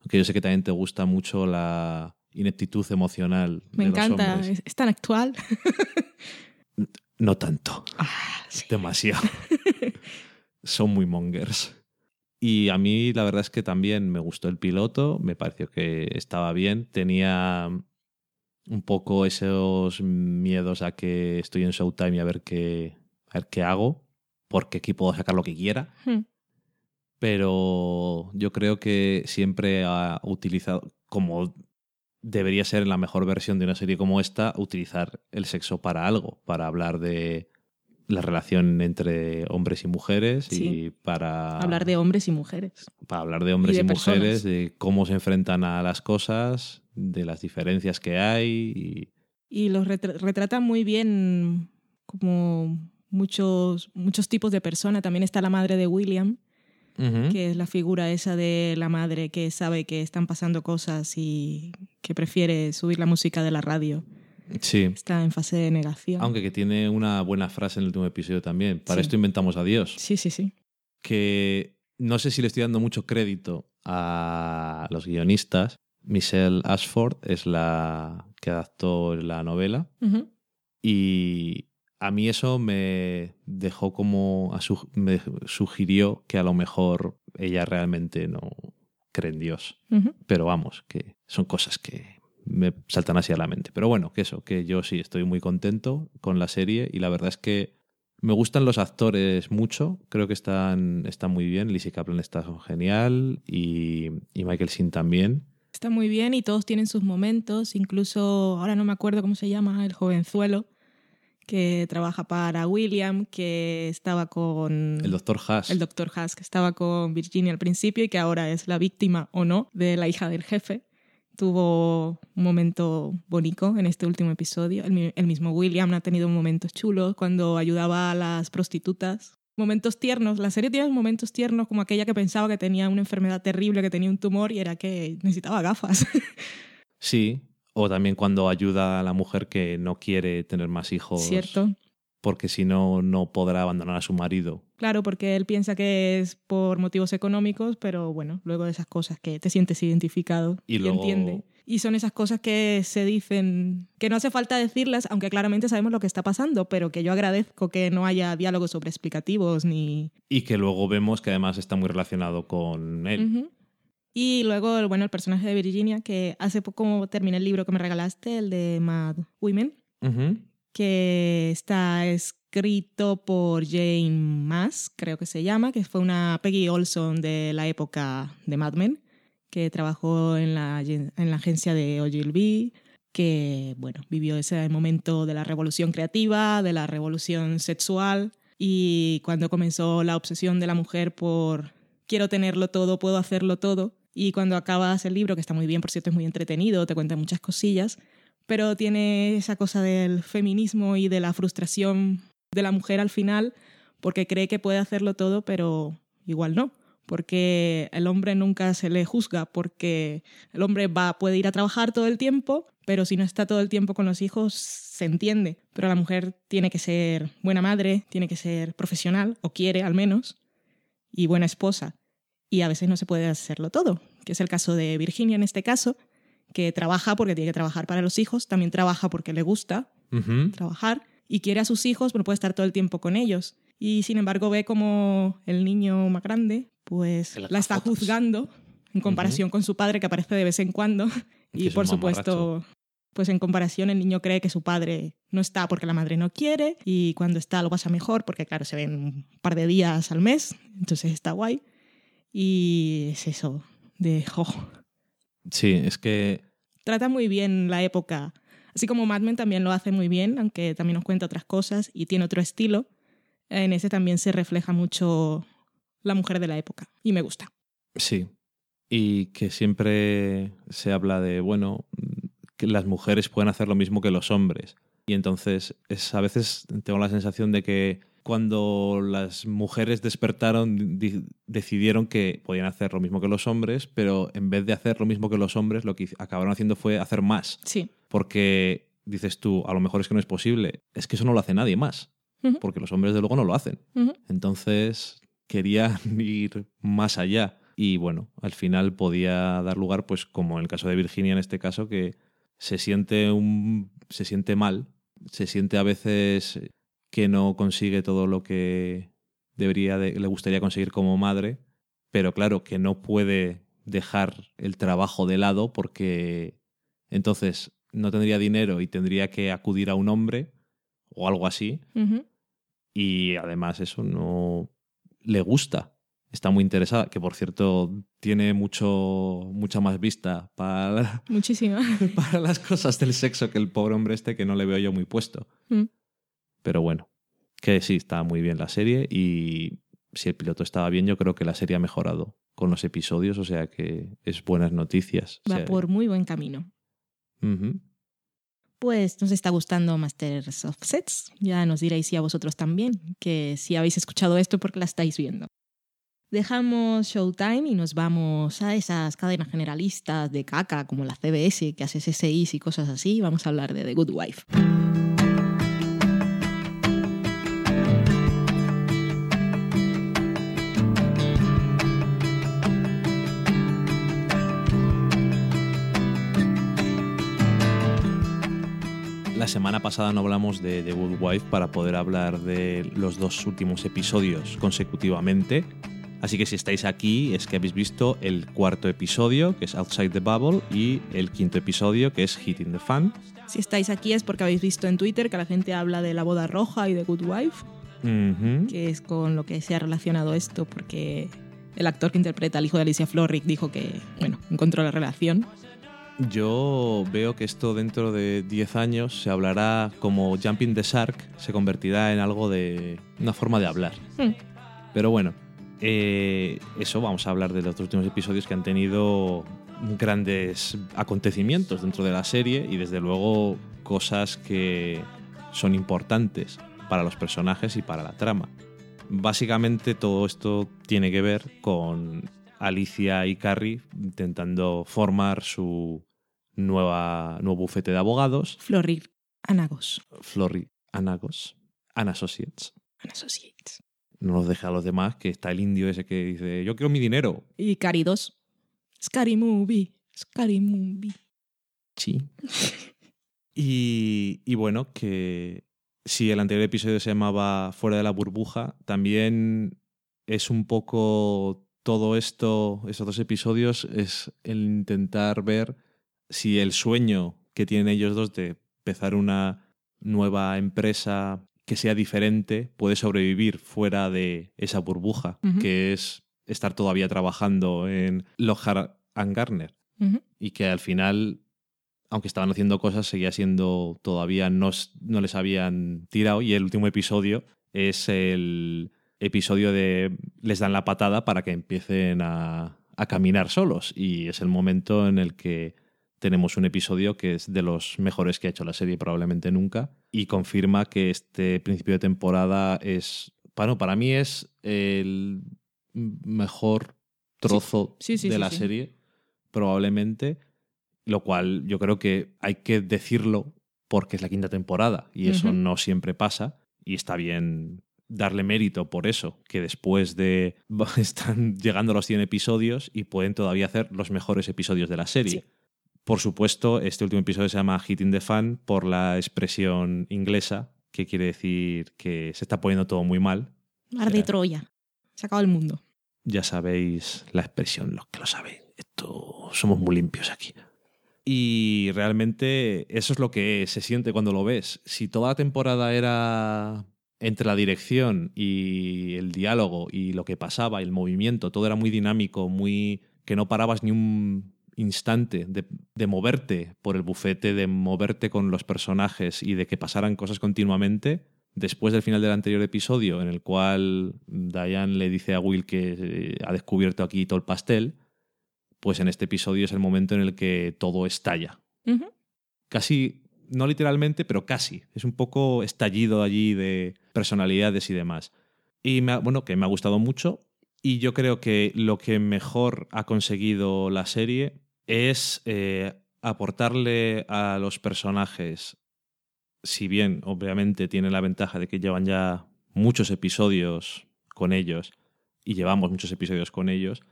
aunque yo sé que también te gusta mucho la ineptitud emocional. Me de los encanta, hombres. es, es tan actual. No tanto, Ah, sí. demasiado. Son muy mongers. Y a mí la verdad es que también me gustó el piloto, me pareció que estaba bien, tenía un poco esos miedos a que estoy en Showtime y a ver qué, a ver qué hago, porque aquí puedo sacar lo que quiera. Hmm. Pero yo creo que siempre ha utilizado, como debería ser la mejor versión de una serie como esta utilizar el sexo para algo, para hablar de la relación entre hombres y mujeres Sí. y para Hablar de hombres y mujeres. para hablar de hombres Y y, mujeres, de cómo se enfrentan a las cosas, de las diferencias que hay. Y los retra- retrata muy bien como muchos, muchos tipos de personas. También está la madre de William, que es la figura esa de la madre que sabe que están pasando cosas y que prefiere subir la música de la radio. Sí. Está en fase de negación. Aunque que tiene una buena frase en el último episodio también. Para Sí. esto inventamos a Dios. Sí, sí, sí. Que no sé si le estoy dando mucho crédito a los guionistas. Michelle Ashford es la que adaptó la novela. Y a mí eso me dejó como. me sugirió que a lo mejor ella realmente no cree en Dios. Pero vamos, que son cosas que me saltan así a la mente. Pero bueno, que eso, que yo sí estoy muy contento con la serie y la verdad es que me gustan los actores mucho, creo que están, están muy bien. Lizzie Kaplan está genial y, y Michael Sheen también. Está muy bien y todos tienen sus momentos. Incluso, ahora no me acuerdo cómo se llama, el jovenzuelo que trabaja para William, que estaba con... El doctor Haas. el doctor Haas, que estaba con Virginia al principio y que ahora es la víctima o no de la hija del jefe. Tuvo un momento bonito en este último episodio. El mismo William ha tenido momentos chulos cuando ayudaba a las prostitutas. Momentos tiernos. La serie tiene momentos tiernos como aquella que pensaba que tenía una enfermedad terrible, que tenía un tumor y era que necesitaba gafas. Sí, o también cuando ayuda a la mujer que no quiere tener más hijos. ¿Cierto? Porque si no, no podrá abandonar a su marido. Claro, porque él piensa que es por motivos económicos, pero bueno, luego de esas cosas que te sientes identificado Y y, luego- entiende. Y son esas cosas que se dicen, que no hace falta decirlas, aunque claramente sabemos lo que está pasando, pero que yo agradezco que no haya diálogos sobre explicativos ni... Y que luego vemos que además está muy relacionado con él. Y luego, bueno, el personaje de Virginia, que hace poco terminé el libro que me regalaste, el de Mad Women, que está escrito por Jane Mass, creo que se llama, que fue una Peggy Olson de la época de Mad Men, que trabajó en la, en la agencia de Ogilvy, que bueno, vivió ese momento de la revolución creativa, de la revolución sexual, y cuando comenzó la obsesión de la mujer por quiero tenerlo todo, puedo hacerlo todo, y cuando acabas el libro, que está muy bien, por cierto, es muy entretenido, te cuenta muchas cosillas, pero tiene esa cosa del feminismo y de la frustración de la mujer al final, porque cree que puede hacerlo todo, pero igual no, porque el hombre nunca se le juzga, porque el hombre va, puede ir a trabajar todo el tiempo, pero si no está todo el tiempo con los hijos, se entiende, pero la mujer tiene que ser buena madre, tiene que ser profesional, o quiere al menos, y buena esposa, y a veces no se puede hacerlo todo, que es el caso de Virginia en este caso, que trabaja porque tiene que trabajar para los hijos, también trabaja porque le gusta trabajar y quiere a sus hijos, pero puede estar todo el tiempo con ellos. Y sin embargo ve como el niño más grande, pues la está fotos. juzgando en comparación con su padre que aparece de vez en cuando. Y por supuesto, pues en comparación el niño cree que su padre no está porque la madre no quiere y cuando está lo pasa mejor porque claro, se ven un par de días al mes, entonces está guay. Y es eso de, jo, Sí, es que trata muy bien la época. Así como Mad Men también lo hace muy bien, aunque también nos cuenta otras cosas y tiene otro estilo. En ese también se refleja mucho la mujer de la época y me gusta. sí. Y que siempre se habla de, bueno, que las mujeres pueden hacer lo mismo que los hombres. Y entonces es, a veces tengo la sensación de que cuando las mujeres despertaron, di- decidieron que podían hacer lo mismo que los hombres, pero en vez de hacer lo mismo que los hombres, lo que acabaron haciendo fue hacer más. Sí. Porque dices tú, a lo mejor es que no es posible. Es que eso no lo hace nadie más. Porque los hombres, de luego, no lo hacen. Entonces querían ir más allá. Y bueno, al final podía dar lugar, pues como en el caso de Virginia en este caso, que se siente un. se siente mal. Se siente a veces que no consigue todo lo que debería de- le gustaría conseguir como madre. Pero claro, que no puede dejar el trabajo de lado porque entonces no tendría dinero y tendría que acudir a un hombre o algo así y además eso no le gusta. está muy interesada, que por cierto tiene mucho, mucha más vista para, Muchísima. para las cosas del sexo que el pobre hombre este que no le veo yo muy puesto. Mm. Pero bueno, que sí, está muy bien la serie y si el piloto estaba bien, yo creo que la serie ha mejorado con los episodios, o sea que es buenas noticias. O Va sea, por muy buen camino. Pues nos está gustando Masters of Sets. Ya nos diréis si a vosotros también, que si habéis escuchado esto porque la estáis viendo. Dejamos Showtime y nos vamos a esas cadenas generalistas de caca como la CBS, que hace SSIs y cosas así. Vamos a hablar de The Good Wife. La semana pasada no hablamos de The Good Wife para poder hablar de los dos últimos episodios consecutivamente. Así que si estáis aquí es que habéis visto el cuarto episodio, que es Outside the Bubble, y el quinto episodio, que es Hitting the Fan. Si estáis aquí es porque habéis visto en Twitter que la gente habla de la boda roja y de Good Wife, que es con lo que se ha relacionado esto, porque el actor que interpreta al hijo de Alicia Florrick dijo que, bueno, encontró la relación. Yo veo que esto dentro de 10 años se hablará como Jumping the Shark, se convertirá en algo de una forma de hablar. Hmm. Pero bueno, eh, eso vamos a hablar de los últimos episodios que han tenido grandes acontecimientos dentro de la serie y desde luego cosas que son importantes para los personajes y para la trama. Básicamente todo esto tiene que ver con Alicia y Carrie intentando formar su nueva, nuevo bufete de abogados, Florrick Anagos. Florrie Anagos, An Associates. An Associates. No los deja a los demás, que está el indio ese que dice, yo quiero mi dinero. Y Cari 2. Scary Movie. Scary Movie. Sí. y, y bueno, que si el anterior episodio se llamaba Fuera de la burbuja, también es un poco todo esto, esos dos episodios, es el intentar ver si el sueño que tienen ellos dos de empezar una nueva empresa que sea diferente puede sobrevivir fuera de esa burbuja, que es estar todavía trabajando en Lockhart and Garner. Y que al final, aunque estaban haciendo cosas, seguía siendo todavía no, no les habían tirado. Y el último episodio es el episodio de les dan la patada para que empiecen a, a caminar solos. Y es el momento en el que tenemos un episodio que es de los mejores que ha hecho la serie probablemente nunca y confirma que este principio de temporada es, bueno, para mí es el mejor trozo Sí, sí, de la serie probablemente, lo cual yo creo que hay que decirlo porque es la quinta temporada y eso no siempre pasa y está bien darle mérito por eso, que después de están llegando a los 100 episodios y pueden todavía hacer los mejores episodios de la serie. Sí. Por supuesto, este último episodio se llama Hitting the Fan por la expresión inglesa, que quiere decir que se está poniendo todo muy mal. Mar de Troya. Se acaba el mundo. ya sabéis la expresión, los que lo sabéis. Esto somos muy limpios aquí. Y realmente eso es lo que se siente cuando lo ves. Si toda la temporada era entre la dirección y el diálogo y lo que pasaba, el movimiento, todo era muy dinámico, muy que no parabas ni un instante de, de moverte por el bufete, de moverte con los personajes y de que pasaran cosas continuamente, después del final del anterior episodio, en el cual Diane le dice a Will que eh, ha descubierto aquí todo el pastel, pues en este episodio es el momento en el que todo estalla. Casi, no literalmente, pero casi. Es un poco estallido allí de personalidades y demás. Y me ha- bueno, que me ha gustado mucho. Y yo creo que lo que mejor ha conseguido la serie es eh, aportarle a los personajes, si bien obviamente tiene la ventaja de que llevan ya muchos episodios con ellos y llevamos muchos episodios con ellos,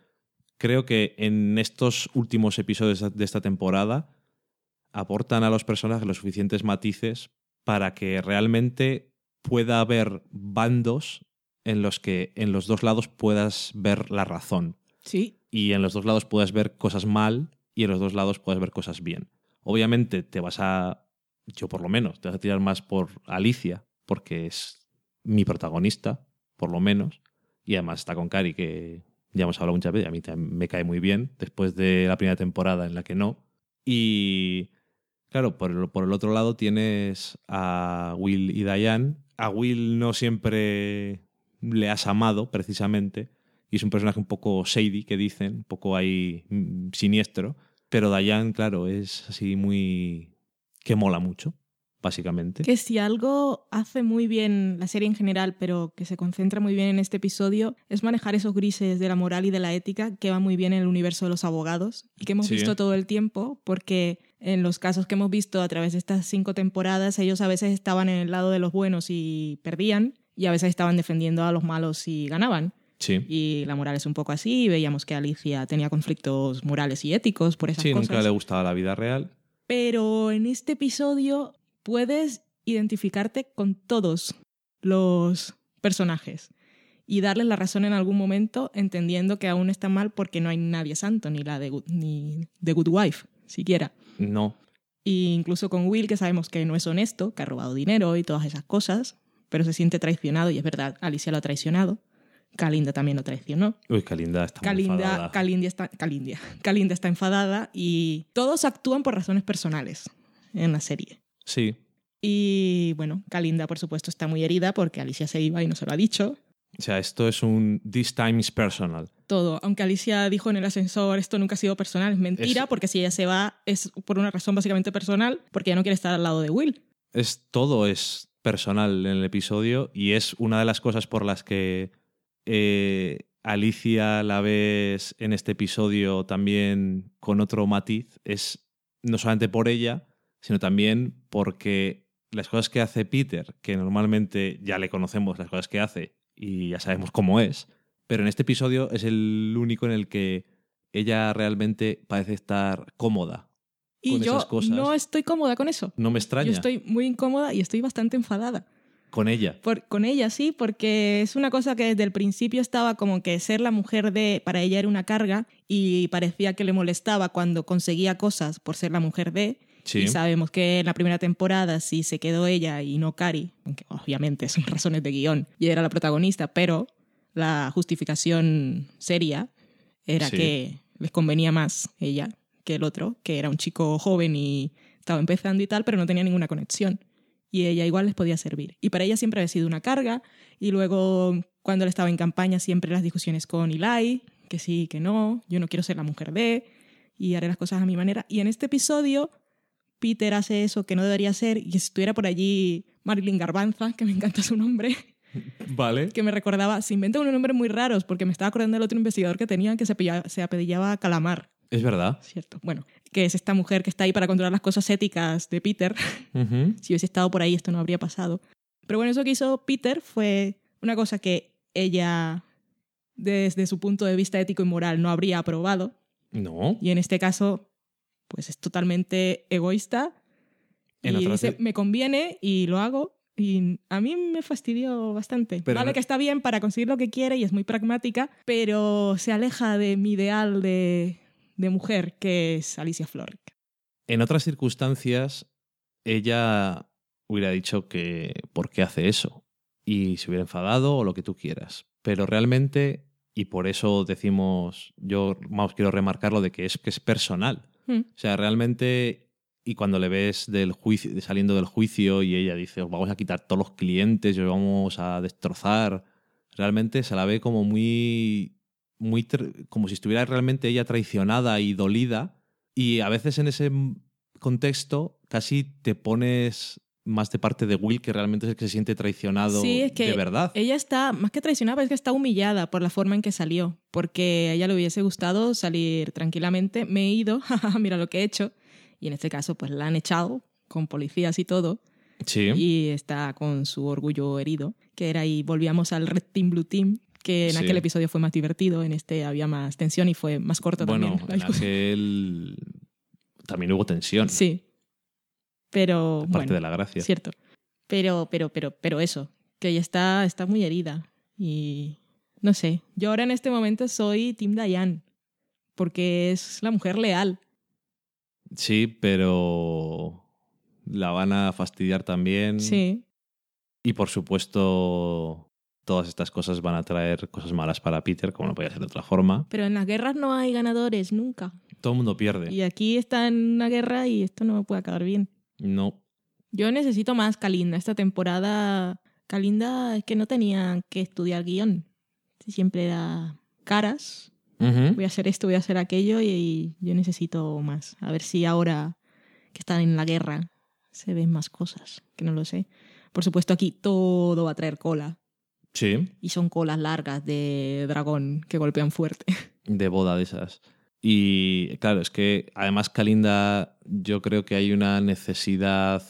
creo que en estos últimos episodios de esta temporada aportan a los personajes los suficientes matices para que realmente pueda haber bandos en los que en los dos lados puedas ver la razón Sí. y en los dos lados puedas ver cosas mal y en los dos lados puedas ver cosas bien. Obviamente te vas a, yo por lo menos, te vas a tirar más por Alicia, porque es mi protagonista, por lo menos, y además está con Cari, que Ya hemos hablado muchas veces, a mí también me cae muy bien, después de la primera temporada en la que no. Y claro, por el, por el otro lado tienes a Will y Diane. A Will no siempre le has amado, precisamente, y es un personaje un poco shady, que dicen, un poco ahí mm, siniestro. Pero Diane, claro, es así muy... que mola mucho, básicamente. Que si algo hace muy bien la serie en general, pero que se concentra muy bien en este episodio, es manejar esos grises de la moral y de la ética que va muy bien en el universo de los abogados y que hemos Sí. visto todo el tiempo, porque en los casos que hemos visto a través de estas cinco temporadas, ellos a veces estaban en el lado de los buenos y perdían, y a veces estaban defendiendo a los malos y ganaban. Sí. Y la moral es un poco así, veíamos que Alicia tenía conflictos morales y éticos por esas Sí, cosas. nunca le gustaba la vida real. Pero en este episodio puedes identificarte con todos los personajes y darles la razón en algún momento, entendiendo que aún está mal porque no hay nadie santo, ni la de Good, ni de Good Wife, siquiera. No. Y incluso con Will, que sabemos que no es honesto, que ha robado dinero y todas esas cosas, pero se siente traicionado, y es verdad, Alicia lo ha traicionado. Kalinda también lo traicionó. Uy, Kalinda está muy Kalinda, enfadada. Kalindia está, Kalindia. Kalinda está enfadada y todos actúan por razones personales en la serie. Sí. Y bueno, Kalinda, por supuesto, está muy herida porque Alicia se iba y no se lo ha dicho. O sea, esto es un This time is personal. Todo, aunque Alicia dijo en el ascensor esto nunca ha sido personal, es mentira, Es- porque si ella se va es por una razón básicamente personal, porque ella no quiere estar al lado de Will. Es, todo es personal en el episodio y es una de las cosas por las que eh, Alicia la ves en este episodio también con otro matiz. Es no solamente por ella, sino también porque las cosas que hace Peter, que normalmente ya le conocemos las cosas que hace y ya sabemos cómo es, pero en este episodio es el único en el que ella realmente parece estar cómoda. Y Con yo esas cosas. no estoy cómoda con eso. No me extraña Yo estoy muy incómoda y estoy bastante enfadada. con ella. Por- con ella, sí, porque es una cosa que desde el principio estaba como que ser la mujer de, para ella era una carga y parecía que le molestaba cuando conseguía cosas por ser la mujer de. Sí. Y sabemos que en la primera temporada sí se quedó ella y no Cari, aunque obviamente son razones de guion y era la protagonista, pero la justificación seria era Sí. que les convenía más ella que el otro, que era un chico joven y estaba empezando y tal, pero no tenía ninguna conexión. Y ella igual les podía servir. Y para ella siempre había sido una carga. Y luego, cuando él estaba en campaña, siempre las discusiones con Eli, que sí, que no, yo no quiero ser la mujer de, y haré las cosas a mi manera. Y en este episodio, Peter hace eso que no debería hacer, y si estuviera por allí Marilyn Garbanza, que me encanta su nombre, Vale. que me recordaba, se inventa unos nombres muy raros, porque me estaba acordando del otro investigador que tenía que se, apellidaba- se apellidaba Calamar, Es verdad. ¿cierto? Bueno, que es esta mujer que está ahí para controlar las cosas éticas de Peter. Si hubiese estado por ahí, esto no habría pasado. Pero bueno, eso que hizo Peter fue una cosa que ella, desde su punto de vista ético y moral, no habría aprobado. No. Y en este caso, pues es totalmente egoísta. En y dice, me conviene y lo hago. Y a mí me fastidió bastante. Pero vale no- que está bien para conseguir lo que quiere y es muy pragmática, pero se aleja de mi ideal de, de mujer, que es Alicia Florrick. En otras circunstancias, ella hubiera dicho que por qué hace eso y se hubiera enfadado o lo que tú quieras. Pero realmente, y por eso decimos, yo más quiero remarcarlo de que es que es personal. Hmm. O sea, realmente, y cuando le ves del juicio, saliendo del juicio y ella dice, os vamos a quitar todos los clientes, os vamos a destrozar, realmente se la ve como muy, muy, como si estuviera realmente ella traicionada y dolida. Y a veces en ese contexto casi te pones más de parte de Will, que realmente es el que se siente traicionado Sí, es que de verdad. Ella está, más que traicionada, es que está humillada por la forma en que salió, porque a ella le hubiese gustado salir tranquilamente. Me he ido, mira lo que he hecho. Y en este caso, pues la han echado con policías y todo, Sí. y está con su orgullo herido, que era y volvíamos al Red Team Blue Team, que en Sí. aquel episodio fue más divertido, en este había más tensión y fue más corto bueno, también. la en aquel también hubo tensión. Sí. Pero Parte bueno, de la gracia. Cierto. Pero, pero, pero, pero eso, que ella está, está muy herida. Y no sé, yo ahora en este momento soy Tim Dayan, porque es la mujer leal. Sí, pero la van a fastidiar también. Sí. Y por supuesto, todas estas cosas van a traer cosas malas para Peter, como no podía ser de otra forma. Pero en las guerras no hay ganadores, nunca. Todo el mundo pierde. Y aquí está en una guerra y esto no me puede acabar bien. No. Yo necesito más Kalinda. Esta temporada, Kalinda es que no tenía que estudiar guion. Siempre era caras. Voy a hacer esto, voy a hacer aquello y yo necesito más. A ver si ahora que están en la guerra se ven más cosas, que no lo sé. Por supuesto, aquí todo va a traer cola. Sí, Y son colas largas de dragón que golpean fuerte. de boda de esas. Y claro, es que además Kalinda, yo creo que hay una necesidad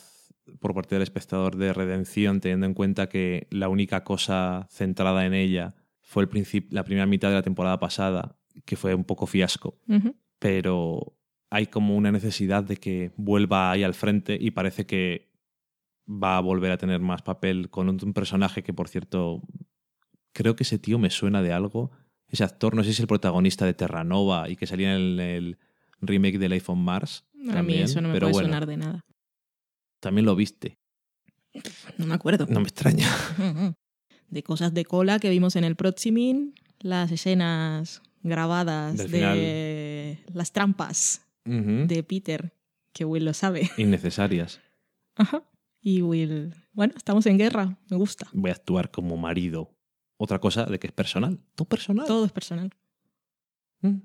por parte del espectador de redención, teniendo en cuenta que la única cosa centrada en ella fue el la primera mitad de la temporada pasada, que fue un poco fiasco. Pero hay como una necesidad de que vuelva ahí al frente y parece que va a volver a tener más papel con un personaje que, por cierto, creo que ese tío me suena de algo. Ese actor, no sé si es el protagonista de Terranova y que salía en el, el remake de Life on Mars. A mí también, eso no me pero puede bueno, sonar de nada. También lo viste. No me acuerdo. No me extraña. De cosas de cola que vimos en el Proximin, las escenas grabadas Del de las trampas de Peter, que Will lo sabe. Innecesarias. Ajá. Y Will, bueno, estamos en guerra, me gusta. Voy a actuar como marido. Otra cosa de que es personal. Todo personal. Todo es personal. Mm.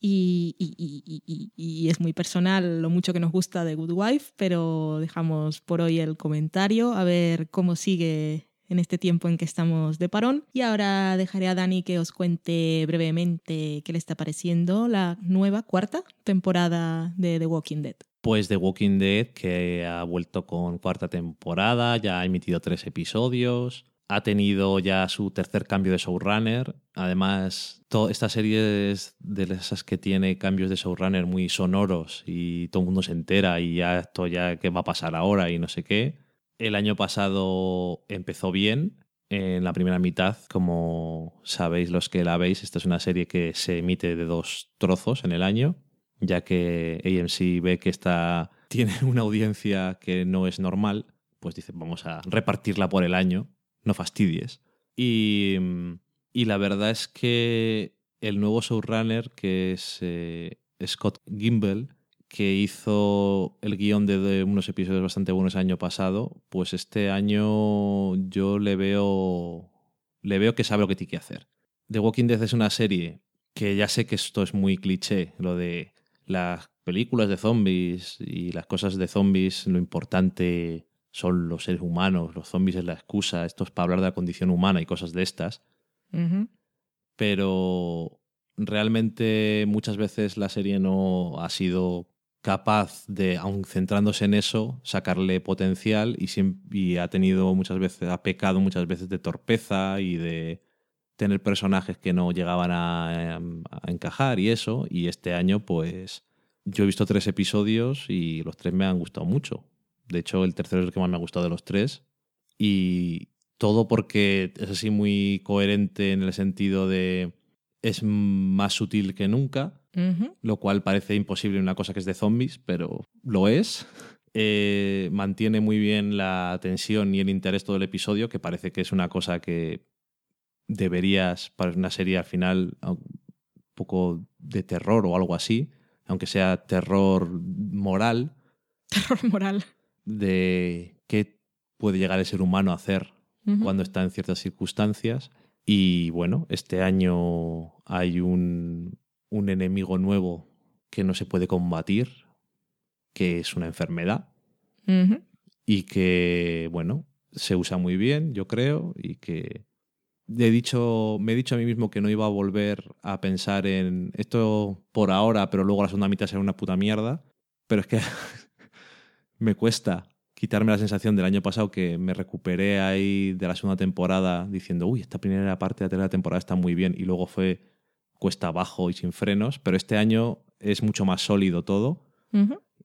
Y, y- y- y- y- y es muy personal lo mucho que nos gusta de Good Wife, pero dejamos por hoy el comentario a ver cómo sigue en este tiempo en que estamos de parón. Y ahora dejaré a Dani que os cuente brevemente qué le está pareciendo la nueva cuarta temporada de The Walking Dead. Pues The Walking Dead, que ha vuelto con cuarta temporada, ya ha emitido tres episodios, ha tenido ya su tercer cambio de showrunner. Además, to- esta serie es de esas que tiene cambios de showrunner muy sonoros y todo el mundo se entera y ya esto ya qué va a pasar ahora y no sé qué. El año pasado empezó bien. En la primera mitad, como sabéis los que la veis, esta es una serie que se emite de dos trozos en el año ya que AMC ve que está, tiene una audiencia que no es normal, pues dice, vamos a repartirla por el año, no fastidies. Y, y la verdad es que el nuevo showrunner, que es eh, Scott Gimble, que hizo el guion de, de unos episodios bastante buenos el año pasado, pues este año yo le veo, le veo que sabe lo que tiene que hacer. The Walking Dead es una serie que ya sé que esto es muy cliché, lo de las películas de zombies y las cosas de zombies, lo importante son los seres humanos, los zombies es la excusa, esto es para hablar de la condición humana y cosas de estas, pero realmente muchas veces la serie no ha sido capaz de, aun centrándose en eso, sacarle potencial y, y ha tenido muchas veces, ha pecado muchas veces de torpeza y de tener personajes que no llegaban a, a encajar y eso. Y este año, pues, yo he visto tres episodios y los tres me han gustado mucho. De hecho, el tercero es el que más me ha gustado de los tres. Y todo porque es así muy coherente en el sentido de es más sutil que nunca, lo cual parece imposible en una cosa que es de zombies, pero lo es. Eh, mantiene muy bien la tensión y el interés todo el episodio, que parece que es una cosa que deberías para una serie al final un poco de terror o algo así, aunque sea terror moral, Terror moral. De qué puede llegar el ser humano a hacer cuando está en ciertas circunstancias. Y bueno, este año hay un, un enemigo nuevo que no se puede combatir, que es una enfermedad. Y que, bueno, se usa muy bien, yo creo, y que he dicho, me he dicho a mí mismo que no iba a volver a pensar en esto por ahora, pero luego la segunda mitad será una puta mierda, pero es que me cuesta quitarme la sensación del año pasado que me recuperé ahí de la segunda temporada diciendo, uy, esta primera parte de la tercera temporada está muy bien y luego fue cuesta abajo y sin frenos, pero este año es mucho más sólido todo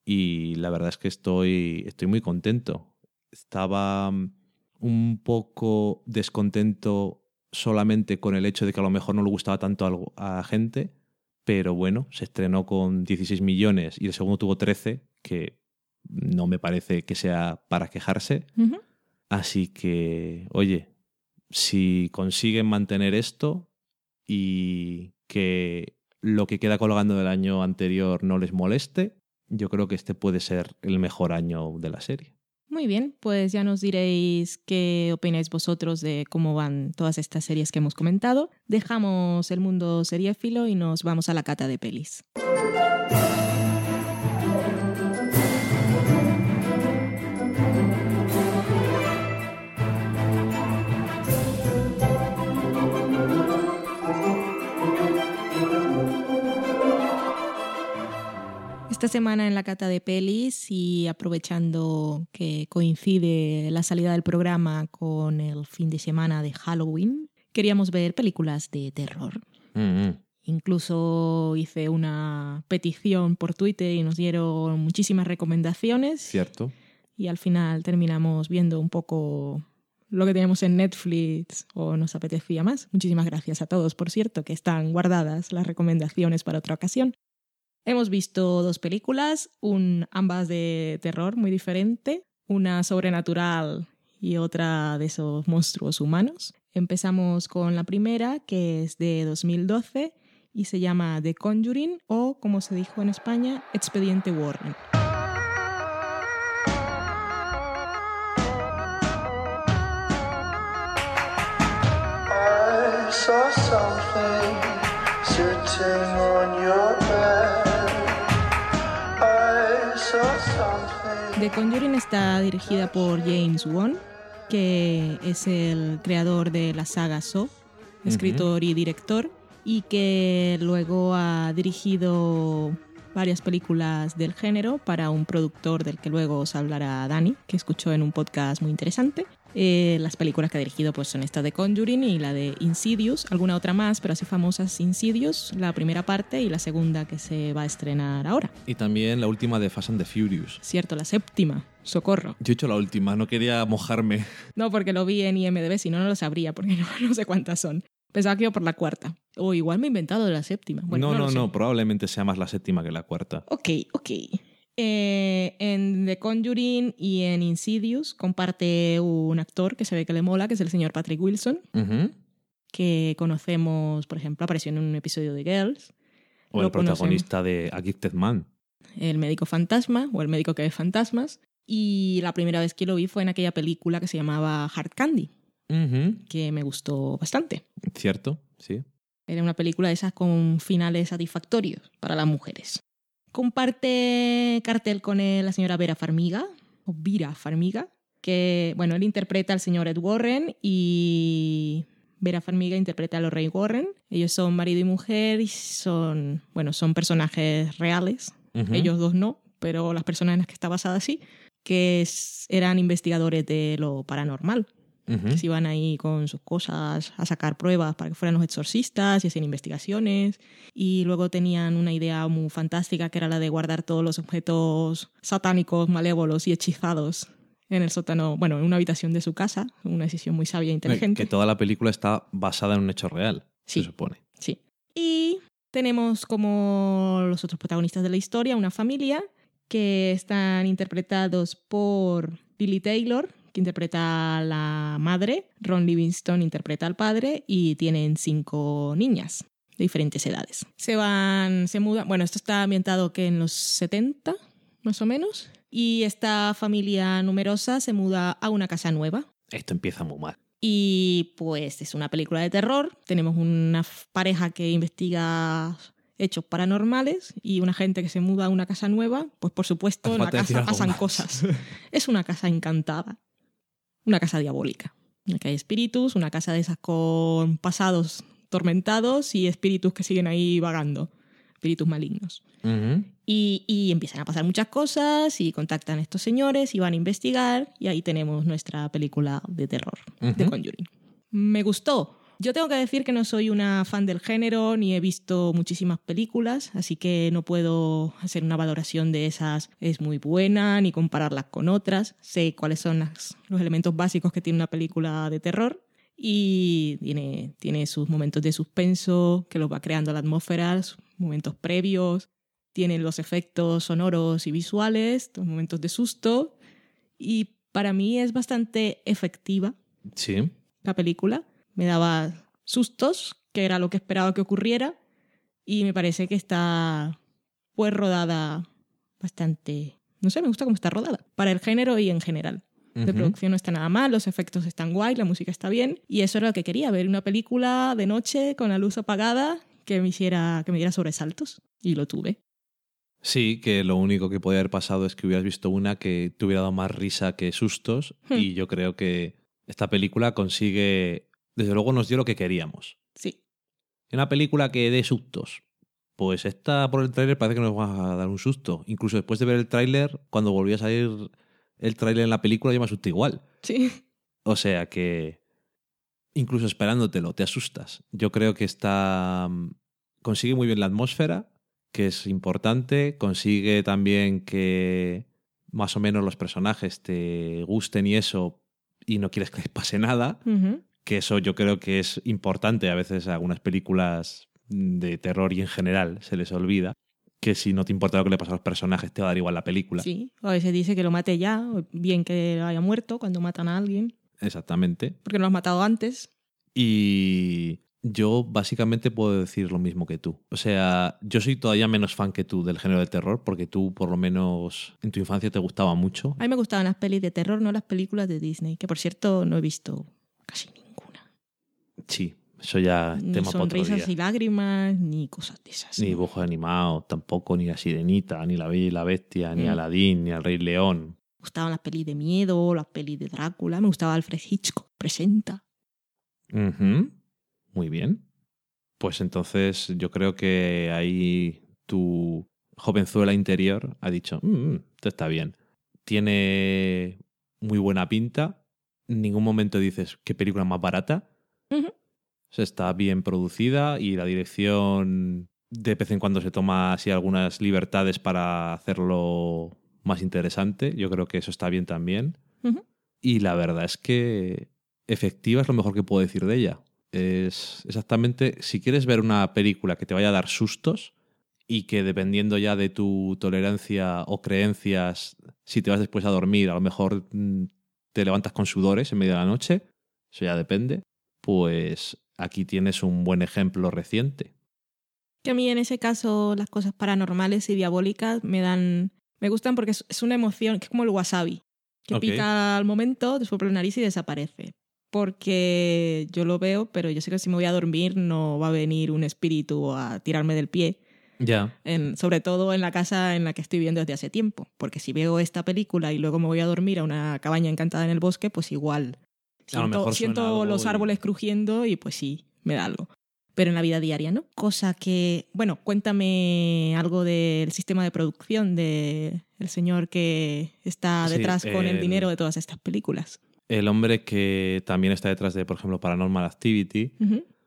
y la verdad es que estoy, estoy muy contento. Estaba mm, un poco descontento solamente con el hecho de que a lo mejor no le gustaba tanto a la gente, pero bueno, se estrenó con 16 millones y el segundo tuvo 13, que no me parece que sea para quejarse. Así que, oye, si consiguen mantener esto y que lo que queda colgando del año anterior no les moleste, yo creo que este puede ser el mejor año de la serie. Muy bien, pues ya nos diréis qué opináis vosotros de cómo van todas estas series que hemos comentado. Dejamos el mundo seriéfilo y nos vamos a la cata de pelis. Esta semana en la cata de pelis y aprovechando que coincide la salida del programa con el fin de semana de Halloween, queríamos ver películas de terror. Mm-hmm. Incluso hice una petición por Twitter y nos dieron muchísimas recomendaciones. Cierto. Y al final terminamos viendo un poco lo que teníamos en Netflix o nos apetecía más. Muchísimas gracias a todos, por cierto, que están guardadas las recomendaciones para otra ocasión. Hemos visto dos películas, un, ambas de terror muy diferente, una sobrenatural y otra de esos monstruos humanos. Empezamos con la primera, que es de 2012 y se llama The Conjuring o, como se dijo en España, Expediente Warren. Conjuring está dirigida por James Wan, que es el creador de la saga Saw, escritor y director, y que luego ha dirigido varias películas del género para un productor del que luego os hablará Dani, que escuchó en un podcast muy interesante. Eh, las películas que ha dirigido pues, son esta de Conjuring y la de Insidious, alguna otra más, pero así famosas Insidious, la primera parte y la segunda que se va a estrenar ahora. Y también la última de Fast and the Furious. Cierto, la séptima, socorro. Yo he hecho la última, no quería mojarme. No, porque lo vi en IMDB, si no, no lo sabría, porque no, no sé cuántas son. Pensaba que iba por la cuarta. O igual me he inventado la séptima. Bueno, no, no, sé. no, probablemente sea más la séptima que la cuarta. Ok, ok. Eh, en The Conjuring y en Insidious comparte un actor que se ve que le mola, que es el señor Patrick Wilson, que conocemos, por ejemplo, apareció en un episodio de Girls. O Lo el protagonista de A Gifted Man. el médico fantasma o el médico que ve fantasmas. Y la primera vez que lo vi fue en aquella película que se llamaba Hard Candy, que me gustó bastante. Cierto, sí. Era una película de esas con finales satisfactorios para las mujeres. Comparte cartel con la señora Vera Farmiga, o Vira Farmiga, que, bueno, él interpreta al señor Ed Warren y Vera Farmiga interpreta a los Rey Warren. Ellos son marido y mujer y son, bueno, son personajes reales. Ellos dos no, pero las personas en las que está basada sí, que es- eran investigadores de lo paranormal Que se iban ahí con sus cosas a sacar pruebas para que fueran los exorcistas y hacían investigaciones. Y luego tenían una idea muy fantástica que era la de guardar todos los objetos satánicos, malévolos y hechizados en el sótano, bueno, en una habitación de su casa. Una decisión muy sabia e inteligente. Que toda la película está basada en un hecho real, Sí. se supone. Sí. Y tenemos como los otros protagonistas de la historia una familia que están interpretados por Lily Taylor, que interpreta a la madre, Ron Livingston interpreta al padre y tienen cinco niñas de diferentes edades. Se van, se mudan, bueno, esto está ambientado que en los 70, más o menos, y esta familia numerosa se muda a una casa nueva, Esto empieza muy mal. y pues es una película de terror. Tenemos una pareja que investiga hechos paranormales y una gente que se muda a una casa nueva. Pues por supuesto en la casa pasan cosas. Es una casa encantada. Una casa diabólica. En la que hay espíritus, una casa de esas con pasados tormentados y espíritus que siguen ahí vagando. Espíritus malignos. Y, y empiezan a pasar muchas cosas y contactan a estos señores y van a investigar y ahí tenemos nuestra película de terror, de Ujú. Conjuring. Me gustó. Yo tengo que decir que no soy una fan del género ni he visto muchísimas películas, así que no puedo hacer una valoración de esas es muy buena ni compararlas con otras. Sé cuáles son las- los elementos básicos que tiene una película de terror y tiene, tiene sus momentos de suspenso que los va creando la atmósfera, sus momentos previos, tiene los efectos sonoros y visuales, los momentos de susto y para mí es bastante efectiva. Sí. la película. Me daba sustos, que era lo que esperaba que ocurriera, y me parece que está pues rodada bastante... No sé, me gusta cómo está rodada, para el género y en general. De Ujú. producción no está nada mal, los efectos están guay, la música está bien, y eso era lo que quería, ver una película de noche con la luz apagada que me hiciera, que me diera sobresaltos, y lo tuve. Sí, que lo único que podía haber pasado es que hubieras visto una que te hubiera dado más risa que sustos Hmm. y yo creo que esta película consigue, desde luego nos dio lo que queríamos. Sí. Una película que dé sustos. Pues esta por el tráiler parece que nos va a dar un susto. Incluso después de ver el tráiler, cuando volvió a salir el tráiler en la película yo me asusté igual. Sí. O sea que incluso esperándotelo te asustas. Yo creo que está mm, consigue muy bien la atmósfera, que es importante, consigue también que más o menos los personajes te gusten y eso y no quieres que les pase nada. Que eso yo creo que es importante a veces a algunas películas de terror y en general se les olvida que si no te importa lo que le pasa a los personajes te va a dar igual la película. Sí. O a veces dice que lo mate ya, o bien que haya muerto cuando matan a alguien, Exactamente. porque no lo has matado antes. Y yo básicamente puedo decir lo mismo que tú. O sea, yo soy todavía menos fan que tú del género de terror, porque tú por lo menos en tu infancia te gustaba mucho. A mí me gustaban las pelis de terror, no las películas de Disney, que por cierto no he visto casi ninguna. Sí, eso ya es Ni tema para otro sonrisas día. y lágrimas, ni cosas de esas. Ni dibujos animados, tampoco ni la sirenita, ni la bella y la bestia, ni Mm. Aladín, ni el Rey León. Me gustaban las pelis de miedo, las pelis de Drácula, me gustaba Alfred Hitchcock, presenta. Muy bien. Pues entonces yo creo que ahí tu jovenzuela interior ha dicho, "Mm, esto está bien. Tiene muy buena pinta. En ningún momento dices, qué película más barata. Sea, está bien producida y la dirección de vez en cuando se toma así algunas libertades para hacerlo más interesante. Yo creo que eso está bien también. Y la verdad es que efectiva es lo mejor que puedo decir de ella. Es exactamente, si quieres ver una película que te vaya a dar sustos y que dependiendo ya de tu tolerancia o creencias, si te vas después a dormir, a lo mejor mm, te levantas con sudores en medio de la noche, eso ya depende, pues aquí tienes un buen ejemplo reciente. Que a mí en ese caso las cosas paranormales y diabólicas me dan... Me gustan porque es, es una emoción, que es como el wasabi, que pica al momento, te sopla la nariz y desaparece. Porque yo lo veo, pero yo sé que si me voy a dormir no va a venir un espíritu a tirarme del pie. Ya. en- sobre todo en la casa en la que estoy viviendo desde hace tiempo. Porque si veo esta película y luego me voy a dormir a una cabaña encantada en el bosque, pues igual A lo siento, mejor suena siento algo los y- árboles crujiendo y pues sí, me da algo. Pero en la vida diaria, ¿no? Cosa que, bueno, cuéntame algo del sistema de producción de el señor que está Sí, detrás con el el- dinero de todas estas películas. El hombre que también está detrás de, por ejemplo, Paranormal Activity,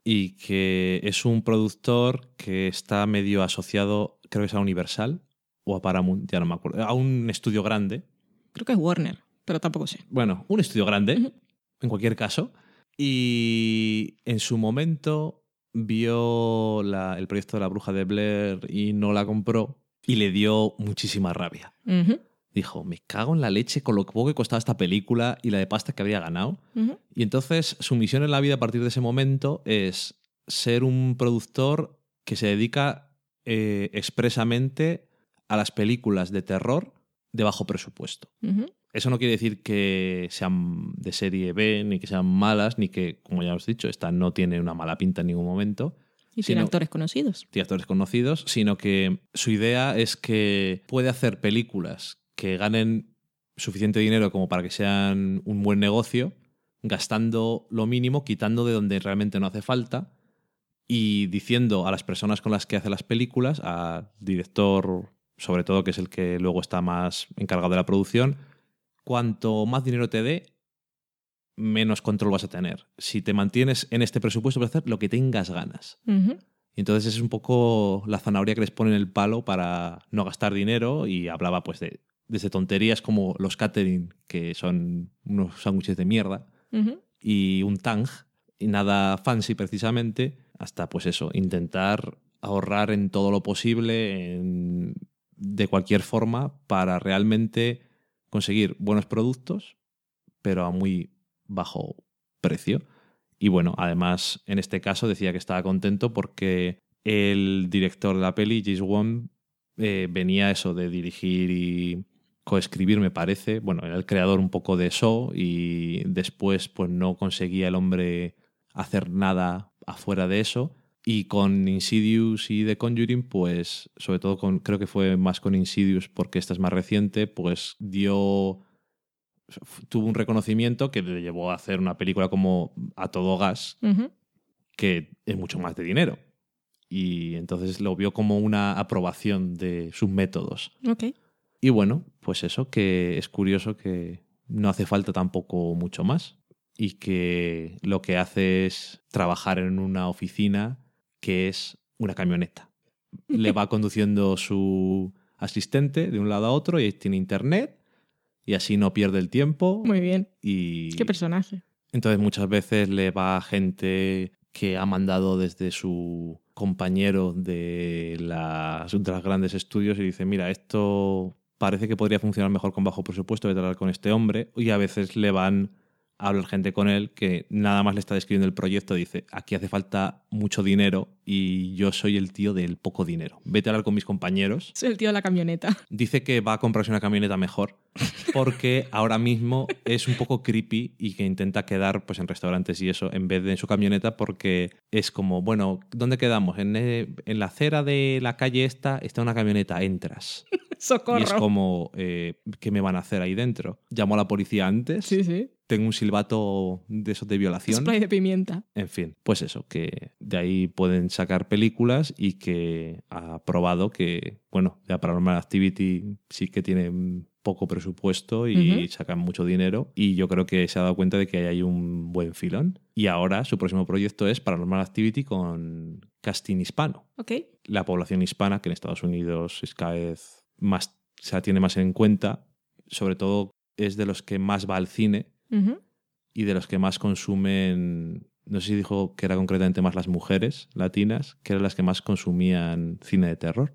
y que es un productor que está medio asociado, creo que es a Universal o a Paramount, ya no me acuerdo, a un estudio grande. Creo que es Warner, pero tampoco sé. Bueno, un estudio grande. En cualquier caso. Y en su momento vio la- el proyecto de la bruja de Blair y no la compró y le dio muchísima rabia. Dijo, me cago en la leche con lo poco que costaba esta película y la de pasta que habría ganado. Y entonces su misión en la vida a partir de ese momento es ser un productor que se dedica eh, expresamente a las películas de terror de bajo presupuesto. Eso no quiere decir que sean de serie B, ni que sean malas, ni que, como ya os he dicho, esta no tiene una mala pinta en ningún momento, Y tiene actores conocidos. tiene actores conocidos, sino que su idea es que puede hacer películas que ganen suficiente dinero como para que sean un buen negocio, gastando lo mínimo, quitando de donde realmente no hace falta y diciendo a las personas con las que hace las películas, al director sobre todo, que es el que luego está más encargado de la producción, cuanto más dinero te dé, menos control vas a tener. Si te mantienes en este presupuesto, vas a hacer lo que tengas ganas. Y entonces es un poco la zanahoria que les ponen el palo para no gastar dinero y hablaba pues de desde tonterías como los catering, que son unos sándwiches de mierda, y un tang, y nada fancy precisamente, hasta pues eso, intentar ahorrar en todo lo posible, en- de cualquier forma, para realmente conseguir buenos productos, pero a muy bajo precio. Y bueno, además en este caso decía que estaba contento porque el director de la peli, James Wan, eh, venía eso de dirigir y coescribir, me parece. Bueno, era el creador un poco de eso y después pues no conseguía el hombre hacer nada afuera de eso. Y con Insidious y The Conjuring, pues sobre todo con, creo que fue más con Insidious porque esta es más reciente, pues dio tuvo un reconocimiento que le llevó a hacer una película como A todo gas, que es mucho más de dinero. Y entonces lo vio como una aprobación de sus métodos. Y bueno, pues eso, que es curioso que no hace falta tampoco mucho más. Y que lo que hace es trabajar en una oficina que es una camioneta. Le va conduciendo su asistente de un lado a otro y tiene internet y así no pierde el tiempo. Muy bien. Y Qué personaje. entonces muchas veces le va gente que ha mandado desde su compañero de, las, de los grandes estudios y dice, mira, esto parece que podría funcionar mejor con bajo presupuesto, a hablar con este hombre. Y a veces le van hablar gente con él que nada más le está describiendo el proyecto, dice, aquí hace falta mucho dinero y yo soy el tío del poco dinero. Vete a hablar con mis compañeros. Soy el tío de la camioneta. Dice que va a comprarse una camioneta mejor porque ahora mismo es un poco creepy y que intenta quedar pues en restaurantes y eso en vez de en su camioneta porque es como, bueno, ¿dónde quedamos? En, eh, en la acera de la calle esta está una camioneta, entras. Socorro. Y es como, eh, ¿qué me van a hacer ahí dentro? Llamo a la policía antes, Sí, sí. Tengo un silbato de esos de violación. Spray de pimienta. En fin, pues eso, que de ahí pueden sacar películas y que ha probado que, bueno, ya Paranormal Activity sí que tiene poco presupuesto y sacan mucho dinero y yo creo que se ha dado cuenta de que ahí hay un buen filón. Y ahora su próximo proyecto es Paranormal Activity con casting hispano. Ok. La población hispana, que en Estados Unidos es cada vez más, se la tiene más en cuenta, sobre todo es de los que más va al cine Y de los que más consumen, no sé si dijo que era concretamente más las mujeres latinas, que eran las que más consumían cine de terror.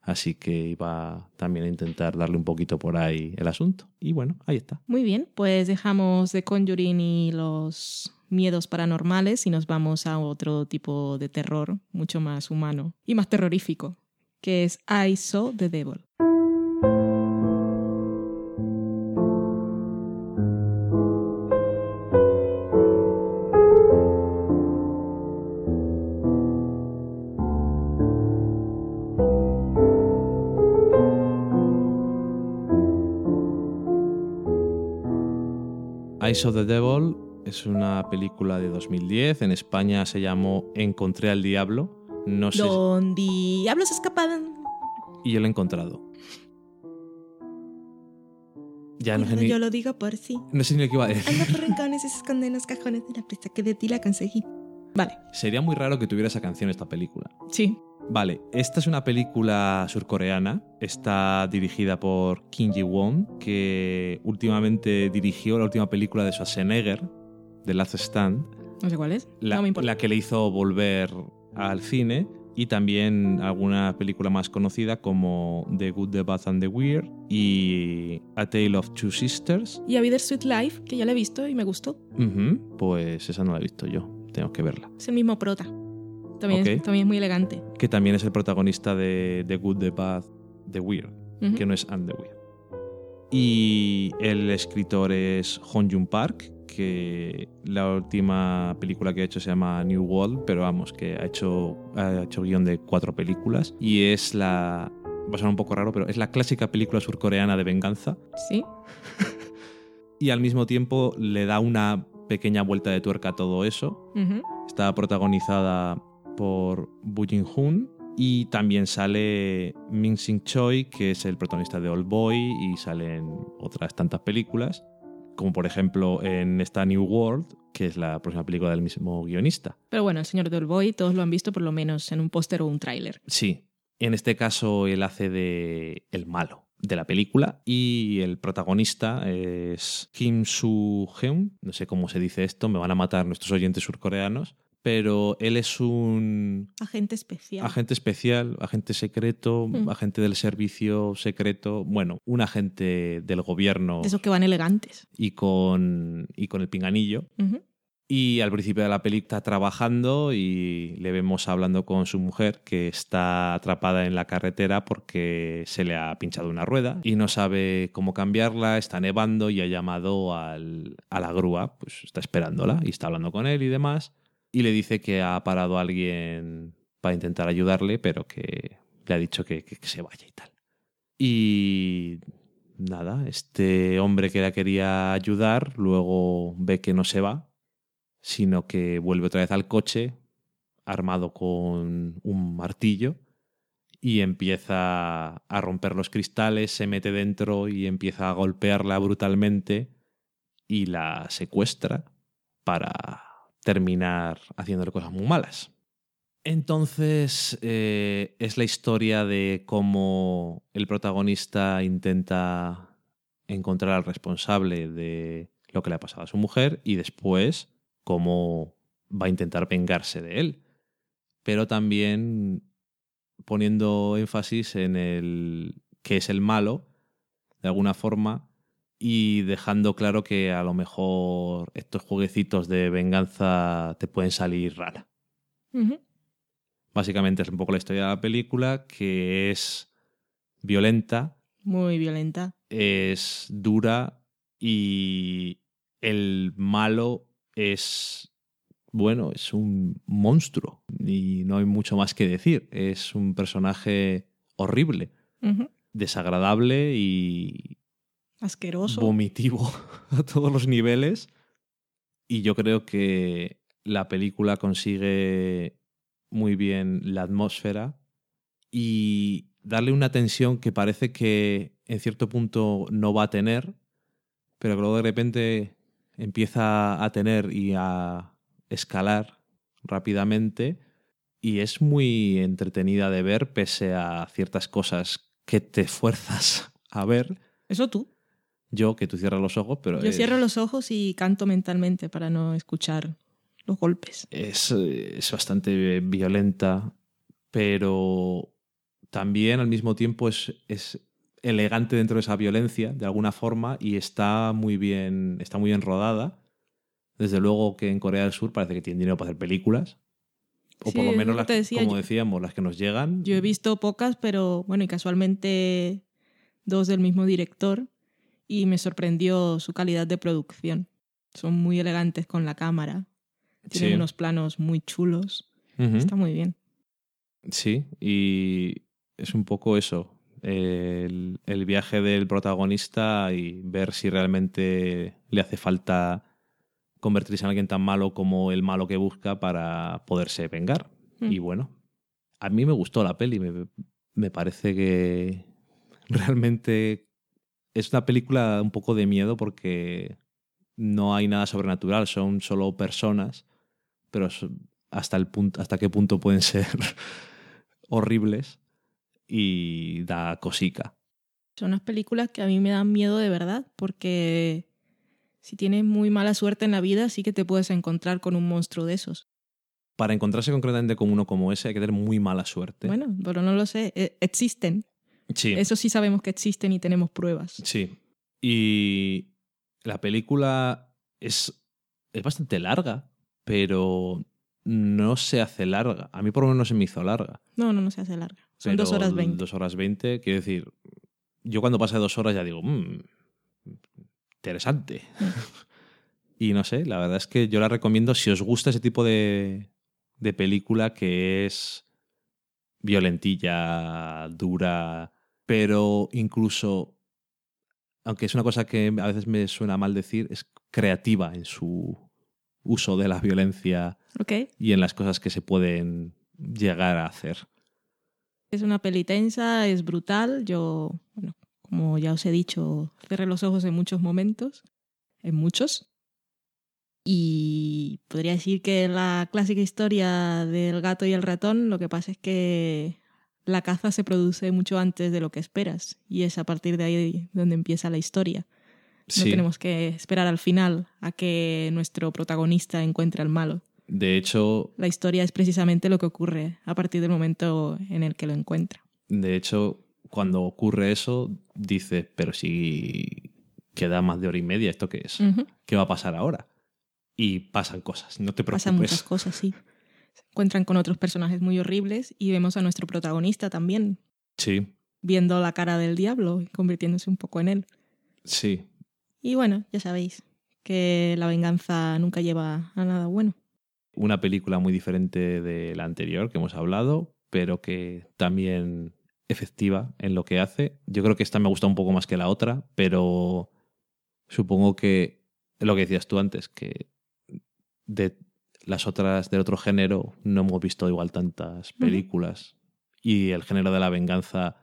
Así que iba también a intentar darle un poquito por ahí el asunto. Y bueno, ahí está. Muy bien, pues dejamos de Conjuring y los miedos paranormales y nos vamos a otro tipo de terror mucho más humano y más terrorífico, que es I Saw the Devil. Eyes of the Devil es una película de 2010. En España se llamó Encontré al Diablo. No sé. Don Diablos escapaban. Y yo lo he encontrado. Ya no sé ni, Yo lo digo por sí. no sé ni lo que iba a decir. En los rincones y se esconden en los cajones de la presa que de ti la conseguí. Vale, Sería muy raro que tuviera esa canción esta película. sí. Vale, esta es una película surcoreana. Está dirigida por Kim Ji-won, que últimamente dirigió la última película de Schwarzenegger, The Last Stand, No sé cuál es. la, no me importa. la que le hizo volver al cine, y también alguna película más conocida como The Good, The Bad and The Weird y A Tale of Two Sisters. Y A Bitter Sweet Life, que ya la he visto y me gustó. Ujú, pues esa no la he visto yo, que verla. Es el mismo prota. También, es, también es muy elegante. Que también es el protagonista de The Good, The Bad, The Weird. Que no es And the Weird. Y el escritor es Hong Jun Park, que la última película que ha hecho se llama New World, pero vamos, que ha hecho, ha hecho guion de cuatro películas. Y es la. Va a sonar un poco raro, pero es la clásica película surcoreana de venganza. Sí. Y al mismo tiempo le da una pequeña vuelta de tuerca a todo eso. Está protagonizada por Bu Jin-hoon y también sale Min Sing Choi, que es el protagonista de Old Boy y sale en otras tantas películas, como por ejemplo en esta New World, que es la próxima película del mismo guionista. Pero bueno, el señor Del Boy todos lo han visto por lo menos en un póster o un tráiler. Sí, en este caso él hace de el malo de la película y el protagonista es Kim Soo-heon, no sé cómo se dice esto, me van a matar nuestros oyentes surcoreanos, pero él es un Agente especial. agente especial, agente secreto, Mm. agente del servicio secreto, bueno, un agente del gobierno De esos que van elegantes. y con, y con el pinganillo. Y al principio de la película está trabajando y le vemos hablando con su mujer que está atrapada en la carretera porque se le ha pinchado una rueda y no sabe cómo cambiarla, está nevando y ha llamado al- a la grúa, pues está esperándola y está hablando con él y demás. Y le dice que ha parado a alguien para intentar ayudarle, pero que le ha dicho que, que- que se vaya y tal. Y nada, este hombre que la quería ayudar luego ve que no se va, sino que vuelve otra vez al coche armado con un martillo y empieza a romper los cristales, se mete dentro y empieza a golpearla brutalmente y la secuestra para terminar haciéndole cosas muy malas. Entonces eh, es la historia de cómo el protagonista intenta encontrar al responsable de lo que le ha pasado a su mujer y después cómo va a intentar vengarse de él. Pero también poniendo énfasis en el que es el malo, de alguna forma, y dejando claro que a lo mejor estos jueguecitos de venganza te pueden salir rara. Básicamente es un poco la historia de la película, que es violenta, Muy violenta. es dura y el malo es, bueno, es un monstruo y no hay mucho más que decir. Es un personaje horrible, desagradable y Asqueroso. vomitivo a todos los niveles. Y yo creo que la película consigue muy bien la atmósfera y darle una tensión que parece que en cierto punto no va a tener, pero que luego de repente empieza a tener y a escalar rápidamente y es muy entretenida de ver pese a ciertas cosas que te fuerzas a ver. Eso tú. Yo, que tú cierras los ojos, pero Yo es, cierro los ojos y canto mentalmente para no escuchar los golpes. es, es bastante violenta, pero también al mismo tiempo es, es elegante dentro de esa violencia, de alguna forma, y está muy bien, está muy bien rodada. Desde luego que en Corea del Sur parece que tienen dinero para hacer películas. O Sí, por lo menos las decía como yo. decíamos, las que nos llegan. Yo he visto pocas, pero bueno, y casualmente dos del mismo director y me sorprendió su calidad de producción. Son muy elegantes con la cámara. Tienen Sí. unos planos muy chulos. Está muy bien. Sí, y es un poco eso, el, el viaje del protagonista y ver si realmente le hace falta convertirse en alguien tan malo como el malo que busca para poderse vengar. Mm. Y bueno, a mí me gustó la peli, me, me parece que realmente es una película un poco de miedo porque no hay nada sobrenatural, son solo personas, pero hasta el punto, hasta qué punto pueden ser horribles y da cosica. Son unas películas que a mí me dan miedo de verdad, porque si tienes muy mala suerte en la vida, sí que te puedes encontrar con un monstruo de esos. Para encontrarse concretamente con uno como ese hay que tener muy mala suerte. Bueno, pero no lo sé. E- Existen. sí, Eso sí sabemos que existen y tenemos pruebas. sí. Y la película es, es bastante larga, pero no se hace larga. A mí por lo menos no se me hizo larga. No, no, no se hace larga. Son dos horas veinte. Dos horas veinte, quiero decir, yo cuando pasa dos horas ya digo, "Mm, interesante. y no sé, la verdad es que yo la recomiendo si os gusta ese tipo de, de película que es violentilla, dura, pero incluso, aunque es una cosa que a veces me suena mal decir, es creativa en su uso de la violencia y en las cosas que se pueden llegar a hacer. Es una peli tensa, es brutal. Yo, bueno, como ya os he dicho, cerré los ojos en muchos momentos, en muchos. Y podría decir que la clásica historia del gato y el ratón, lo que pasa es que la caza se produce mucho antes de lo que esperas y es a partir de ahí donde empieza la historia. No Sí. tenemos que esperar al final a que nuestro protagonista encuentre al malo. De hecho, La historia es precisamente lo que ocurre a partir del momento en el que lo encuentra. de hecho, cuando ocurre eso, dice, pero si queda más de hora y media, ¿esto qué es? Ujú. ¿Qué va a pasar ahora? y pasan cosas, no te preocupes. Pasan muchas cosas, sí. Se encuentran con otros personajes muy horribles y vemos a nuestro protagonista también Sí, viendo la cara del diablo y convirtiéndose un poco en él. sí. Y bueno, ya sabéis que la venganza nunca lleva a nada bueno. Una película muy diferente de la anterior que hemos hablado, pero que también efectiva en lo que hace. Yo creo que esta me gusta un poco más que la otra, pero supongo que lo que decías tú antes, que de las otras del otro género no hemos visto igual tantas películas. Y el género de la venganza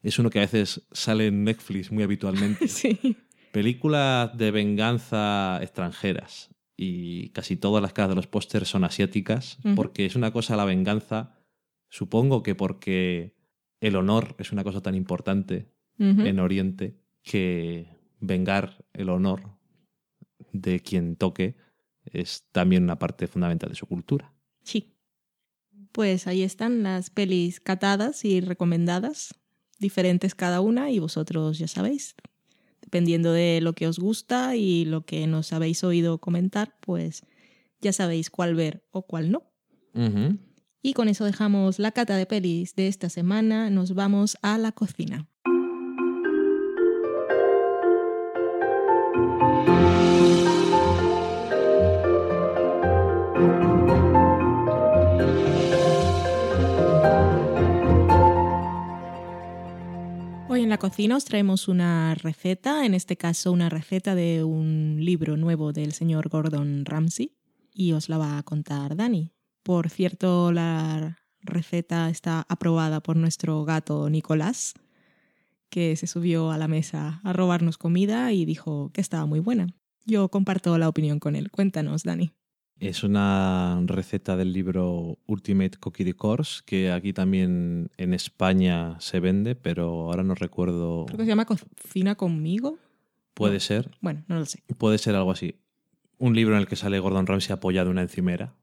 es uno que a veces sale en Netflix muy habitualmente. Sí. Películas de venganza extranjeras. Y casi todas las caras de los pósters son asiáticas, porque es una cosa la venganza, supongo que porque el honor es una cosa tan importante en Oriente que vengar el honor de quien toque es también una parte fundamental de su cultura. Sí. Pues ahí están las pelis catadas y recomendadas, diferentes cada una y vosotros ya sabéis, dependiendo de lo que os gusta y lo que nos habéis oído comentar, pues ya sabéis cuál ver o cuál no. Y con eso dejamos la cata de pelis de esta semana, nos vamos a la cocina. En la cocina os traemos una receta, en este caso una receta de un libro nuevo del señor Gordon Ramsay y os la va a contar Dani. Por cierto, la receta está aprobada por nuestro gato Nicolás, que se subió a la mesa a robarnos comida y dijo que estaba muy buena. Yo comparto la opinión con él. Cuéntanos, Dani. Es una receta del libro Ultimate Cookie Course que aquí también en España se vende, pero ahora no recuerdo. Creo que se llama Cocina conmigo. Puede no. ser, Bueno, no lo sé. puede ser algo así. Un libro en el que sale Gordon Ramsay apoyado en una encimera,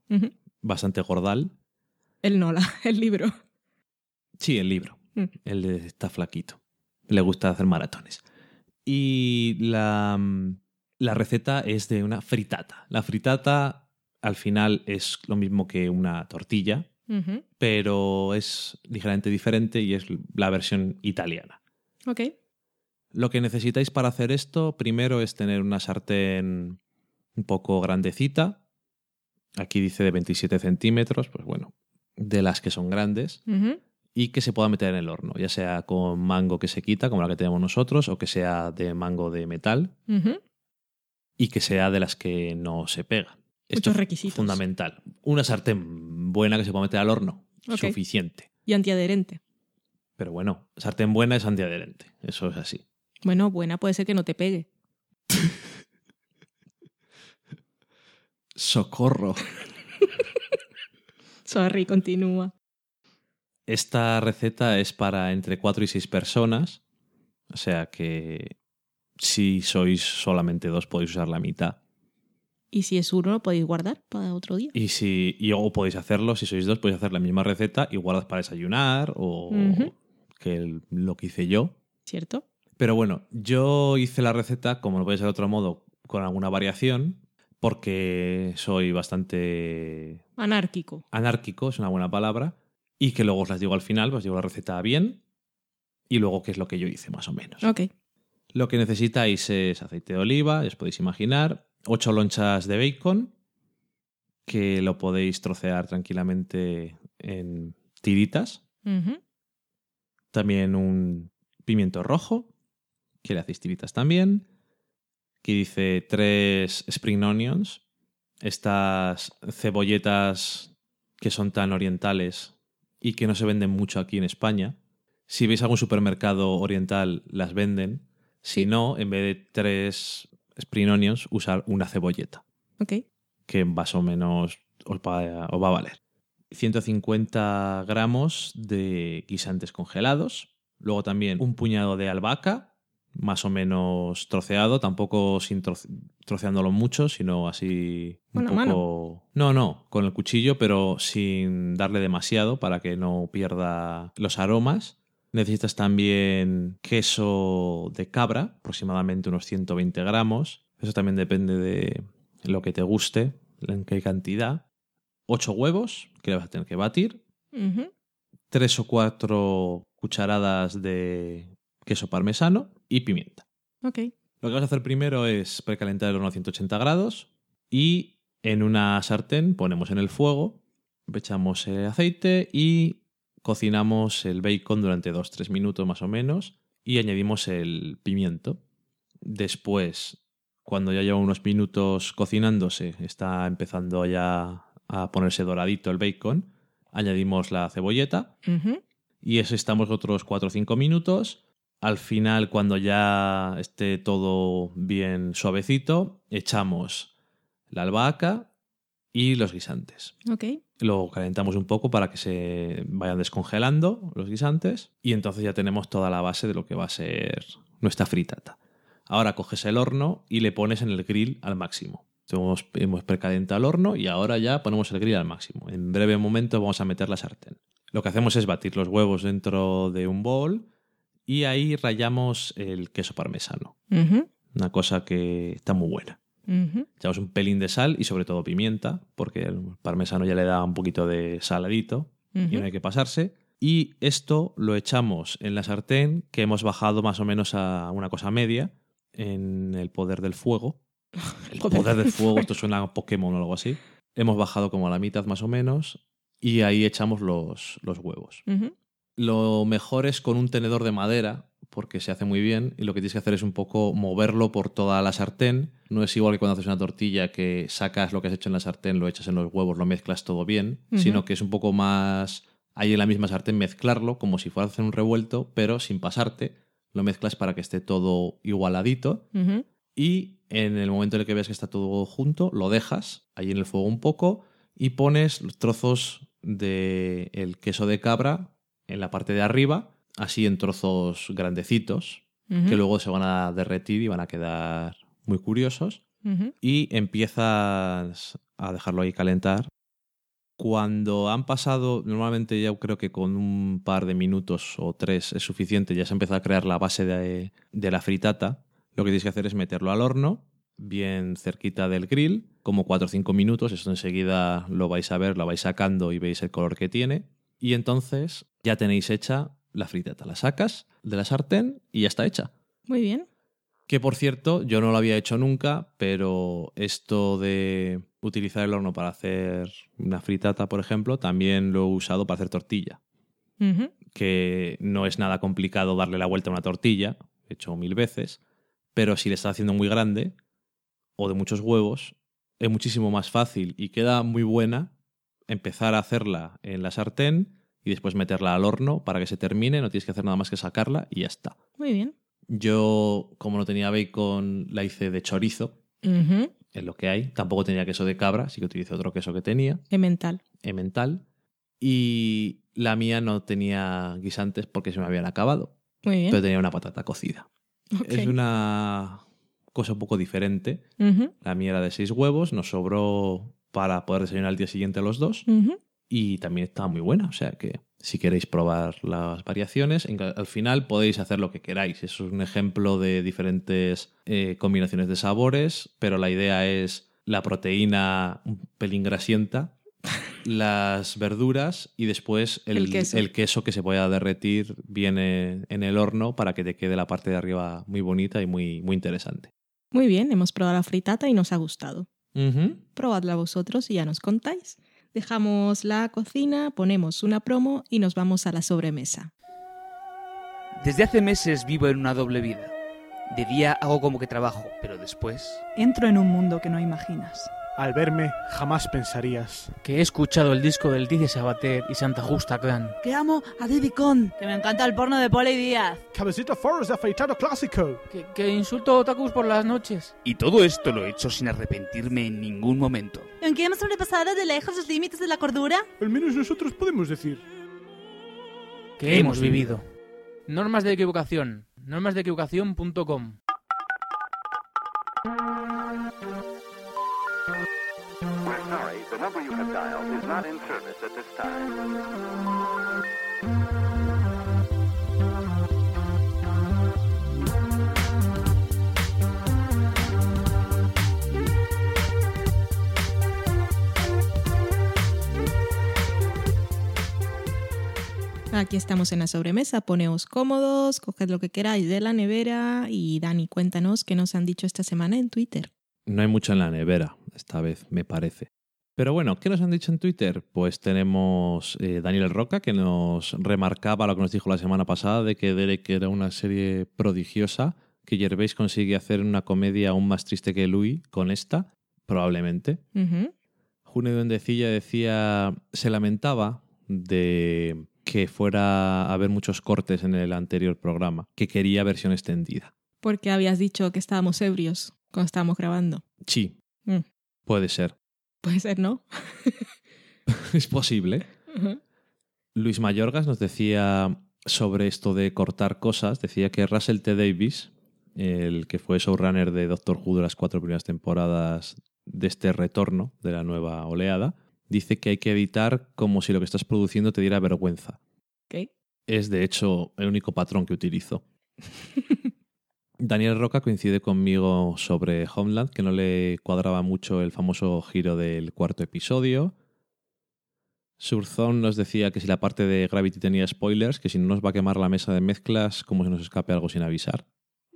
bastante gordal. El Nola, el libro. Sí, el libro. Mm. De está flaquito. Le gusta hacer maratones. Y la, mm, la receta es de una fritata. La fritata al final es lo mismo que una tortilla, pero es ligeramente diferente y es la versión italiana. Ok. Lo que necesitáis para hacer esto, primero es tener una sartén un poco grandecita. Aquí dice de 27 centímetros, pues bueno, de las que son grandes y que se pueda meter en el horno, ya sea con mango que se quita, como la que tenemos nosotros, o que sea de mango de metal y que sea de las que no se pega. Muchos es requisitos. Fundamental. Una sartén buena que se pueda meter al horno. Suficiente. Y antiadherente. Pero bueno, sartén buena es antiadherente. Eso es así. Bueno, buena puede ser que no te pegue. Socorro. Sorry, continúa. Esta receta es para entre 4 y 6 personas. O sea que si sois solamente dos podéis usar la mitad. Y si es uno, lo podéis guardar para otro día. Y si y o podéis hacerlo, si sois dos, podéis hacer la misma receta y guardas para desayunar o que el- lo que hice yo. ¿Cierto? Pero bueno, yo hice la receta, como no puede ser de otro modo, con alguna variación, porque soy bastante Anárquico. anárquico, es una buena palabra, y que luego os las digo al final, os digo la receta bien, y luego qué es lo que yo hice más o menos. Ok. Lo que necesitáis es aceite de oliva, ya os podéis imaginar, 8 lonchas de bacon, que lo podéis trocear tranquilamente en tiritas. También un pimiento rojo, que le hacéis tiritas también. Que dice tres spring onions, estas cebolletas que son tan orientales y que no se venden mucho aquí en España. Si veis algún supermercado oriental, las venden. Si no, en vez de tres spring onions, usar una cebolleta Ok. que más o menos os va, os va a valer. 150 gramos de guisantes congelados. Luego también un puñado de albahaca, más o menos troceado, tampoco sin troce- troceándolo mucho, sino así un poco. No, no, con el cuchillo, pero sin darle demasiado para que no pierda los aromas. Necesitas también queso de cabra, aproximadamente unos 120 gramos. Eso también depende de lo que te guste, en qué cantidad, ocho huevos que le vas a tener que batir, Ujú. tres o cuatro cucharadas de queso parmesano y pimienta. Ok. Lo que vas a hacer primero es precalentar el horno a 180 grados y en una sartén ponemos en el fuego, echamos el aceite y cocinamos el bacon durante 2-3 minutos más o menos y añadimos el pimiento. Después, cuando ya lleva unos minutos cocinándose, está empezando ya a ponerse doradito el bacon, añadimos la cebolleta y eso estamos otros 4 o 5 minutos. Al final, cuando ya esté todo bien suavecito, echamos la albahaca y los guisantes. Lo calentamos un poco para que se vayan descongelando los guisantes y entonces ya tenemos toda la base de lo que va a ser nuestra fritata. Ahora coges el horno y le pones en el grill al máximo. Hemos, hemos precalentado el horno y ahora ya ponemos el grill al máximo. En breve momento vamos a meter la sartén. Lo que hacemos es batir los huevos dentro de un bol y ahí rayamos el queso parmesano. Una cosa que está muy buena. Echamos un pelín de sal y sobre todo pimienta, porque el parmesano ya le da un poquito de saladito y no hay que pasarse. Y esto lo echamos en la sartén que hemos bajado más o menos a una cosa media en el poder del fuego. El poder del fuego, esto suena a Pokémon o algo así. Hemos bajado como a la mitad más o menos y ahí echamos los, los huevos. Lo mejor es con un tenedor de madera, porque se hace muy bien, y lo que tienes que hacer es un poco moverlo por toda la sartén. No es igual que cuando haces una tortilla que sacas lo que has hecho en la sartén, lo echas en los huevos, lo mezclas todo bien, sino que es un poco más ahí en la misma sartén mezclarlo, como si fuera a hacer un revuelto, pero sin pasarte. Lo mezclas para que esté todo igualadito. Y en el momento en el que ves que está todo junto, lo dejas ahí en el fuego un poco y pones los trozos de el queso de cabra en la parte de arriba, así en trozos grandecitos, que luego se van a derretir y van a quedar muy curiosos. Y empiezas a dejarlo ahí calentar. Cuando han pasado, normalmente ya creo que con un par de minutos o tres es suficiente, ya se empieza a crear la base de, de la fritata. Lo que tienes que hacer es meterlo al horno, bien cerquita del grill, como 4 o 5 minutos. Esto enseguida lo vais a ver, lo vais sacando y veis el color que tiene. Y entonces ya tenéis hecha la fritata. La sacas de la sartén y ya está hecha. Muy bien. Que por cierto, yo no lo había hecho nunca, pero esto de utilizar el horno para hacer una fritata, por ejemplo, también lo he usado para hacer tortilla. Que no es nada complicado darle la vuelta a una tortilla, he hecho mil veces, pero si le estás haciendo muy grande o de muchos huevos, es muchísimo más fácil y queda muy buena empezar a hacerla en la sartén y después meterla al horno para que se termine, no tienes que hacer nada más que sacarla y ya está. Muy bien. Yo, como no tenía bacon, la hice de chorizo, Ujú. es lo que hay. Tampoco tenía queso de cabra, sí que utilicé otro queso que tenía, Emmental. emmental. Y la mía no tenía guisantes porque se me habían acabado, Muy bien. pero tenía una patata cocida. Ok. Es una cosa un poco diferente. La mía era de seis huevos, nos sobró para poder desayunar al día siguiente los dos. Ujú. Y también está muy buena. O sea que si queréis probar las variaciones, en- al final podéis hacer lo que queráis. Eso es un ejemplo de diferentes eh, combinaciones de sabores, pero la idea es la proteína un pelín grasienta, las verduras y después el, El queso. el queso que se pueda derretir bien en el horno para que te quede la parte de arriba muy bonita y muy, muy interesante. Muy bien, hemos probado la fritata y nos ha gustado. Probadla vosotros y ya nos contáis. Dejamos la cocina, ponemos una promo y nos vamos a la sobremesa. Desde hace meses vivo en una doble vida. De día hago como que trabajo, pero después... Entro en un mundo que no imaginas. Al verme, jamás pensarías. que he escuchado el disco del Dice Sabater y Santa Justa Clan. Que amo a Diddy Con. Que me encanta el porno de Poli Díaz. Cabecita Forrest afeitado clásico. Que, que insulto a otakus por las noches. Y todo esto lo he hecho sin arrepentirme en ningún momento. ¿En qué hemos sobrepasado de lejos los límites de la cordura? Al menos nosotros podemos decir. Que hemos vivido. Normas de equivocación. Normasdeequivocación.com number you have dialed is not in service at this time. Aquí estamos en la sobremesa, poneos cómodos, coged lo que queráis de la nevera y Dani, cuéntanos qué nos han dicho esta semana en Twitter. No hay mucho en la nevera, esta vez, me parece. Pero bueno, ¿qué nos han dicho en Twitter? Pues tenemos eh, Daniel Roca, que nos remarcaba lo que nos dijo la semana pasada de que Derek era una serie prodigiosa, que Gervais consigue hacer una comedia aún más triste que Louis con esta, probablemente. Ujú. Junio Duendecilla decía, se lamentaba de que fuera a haber muchos cortes en el anterior programa, que quería versión extendida. Porque habías dicho que estábamos ebrios cuando estábamos grabando. Sí, Mm. puede ser. Puede ser, ¿no? es posible. Luis Mayorgas nos decía sobre esto de cortar cosas, decía que Russell T. Davis, el que fue showrunner de Doctor Who de las cuatro primeras temporadas de este retorno de la nueva oleada, dice que hay que evitar como si lo que estás produciendo te diera vergüenza. Ok. Es de hecho el único patrón que utilizo. Daniel Roca coincide conmigo sobre Homeland, que no le cuadraba mucho el famoso giro del cuarto episodio. Surzón nos decía que si la parte de Gravity tenía spoilers, que si no nos va a quemar la mesa de mezclas, como se nos escape algo sin avisar.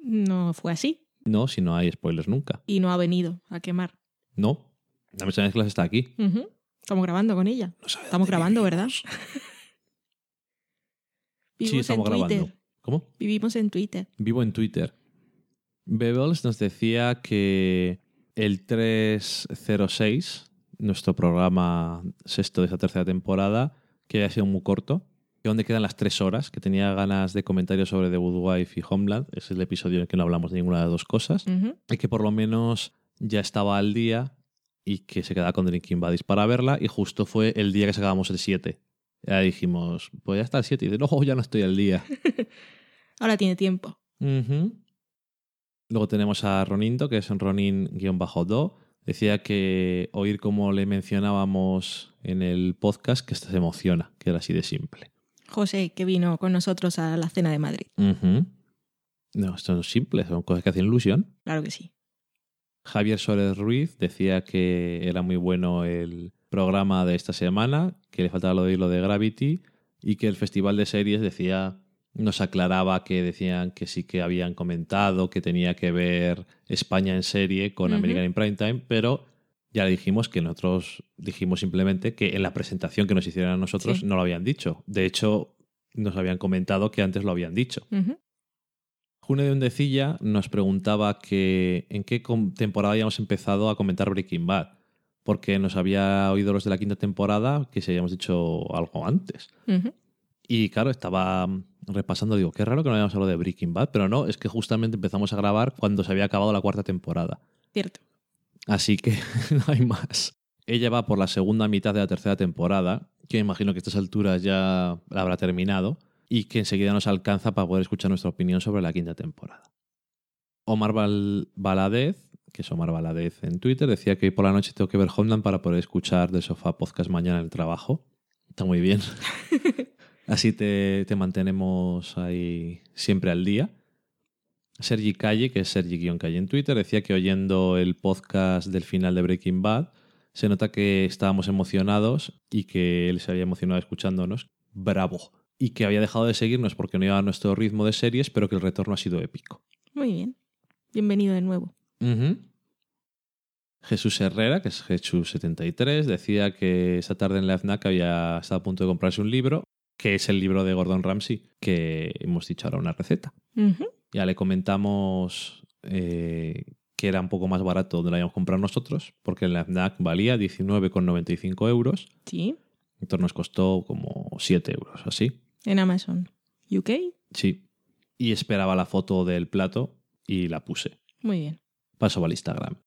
No fue así No, si no hay spoilers nunca. y no ha venido a quemar. No, la mesa de mezclas está aquí. Estamos grabando con ella. No Estamos grabando, ¿verdad? vivimos. Sí, estamos grabando. ¿Cómo? Vivimos en Twitter. Vivo en Twitter. Bebels nos decía que el 306, nuestro programa sexto de esta tercera temporada, que había sido muy corto, que donde quedan las tres horas, que tenía ganas de comentarios sobre The Good Wife y Homeland, ese es el episodio en el que no hablamos de ninguna de las dos cosas, y que por lo menos ya estaba al día y que se quedaba con Drinking Buddies para verla, y justo fue el día que sacábamos el 7. Ya dijimos, pues ya está el 7, y dice, no, ya no estoy al día. Ahora tiene tiempo. Ujú. Luego tenemos a Ronindo, que es Ronin-Do. Decía que oír como le mencionábamos en el podcast, que esto se emociona, que era así de simple. José, que vino con nosotros a la cena de Madrid. No, esto no es simple, son cosas que hacen ilusión. Claro que sí. Javier Suárez Ruiz decía que era muy bueno el programa de esta semana, que le faltaba lo de lo de Gravity y que el Festival de Series decía nos aclaraba que decían que sí que habían comentado que tenía que ver España en serie con. American in Primetime, pero ya le dijimos que nosotros dijimos simplemente que en la presentación que nos hicieran a nosotros Sí. no lo habían dicho. De hecho, nos habían comentado que antes lo habían dicho. Ujú. Junio de Undecilla nos preguntaba que en qué temporada habíamos empezado a comentar Breaking Bad, porque nos había oído los de la quinta temporada que si habíamos dicho algo antes. Y claro, estaba repasando, digo, qué raro que no habíamos hablado de Breaking Bad, pero no, es que justamente empezamos a grabar cuando se había acabado la cuarta temporada. Cierto. Así que no hay más. Ella va por la segunda mitad de la tercera temporada, que imagino que a estas alturas ya la habrá terminado, y que enseguida nos alcanza para poder escuchar nuestra opinión sobre la quinta temporada. Omar Bal- Baladez, que es Omar Baladez en Twitter, decía que hoy por la noche tengo que ver Homeland para poder escuchar del sofá podcast mañana en el trabajo. Está muy bien. Así te, te mantenemos ahí siempre al día. Sergi Calle, que es Sergi-Calle en Twitter, decía que oyendo el podcast del final de Breaking Bad, se nota que estábamos emocionados y que él se había emocionado escuchándonos. Bravo. Y que había dejado de seguirnos porque no iba a nuestro ritmo de series, pero que el retorno ha sido épico. Muy bien. Bienvenido de nuevo. Jesús Herrera, que es Jesús73, decía que esa tarde en la FNAC había estado a punto de comprarse un libro, que es el libro de Gordon Ramsay, que hemos dicho ahora una receta. Ya le comentamos eh, que era un poco más barato donde lo habíamos comprado nosotros, porque en la FNAC valía 19,95 euros. Sí. Entonces nos costó como 7 euros, así. En Amazon. UK. Sí. Y esperaba la foto del plato y la puse. Muy bien. Paso al Instagram.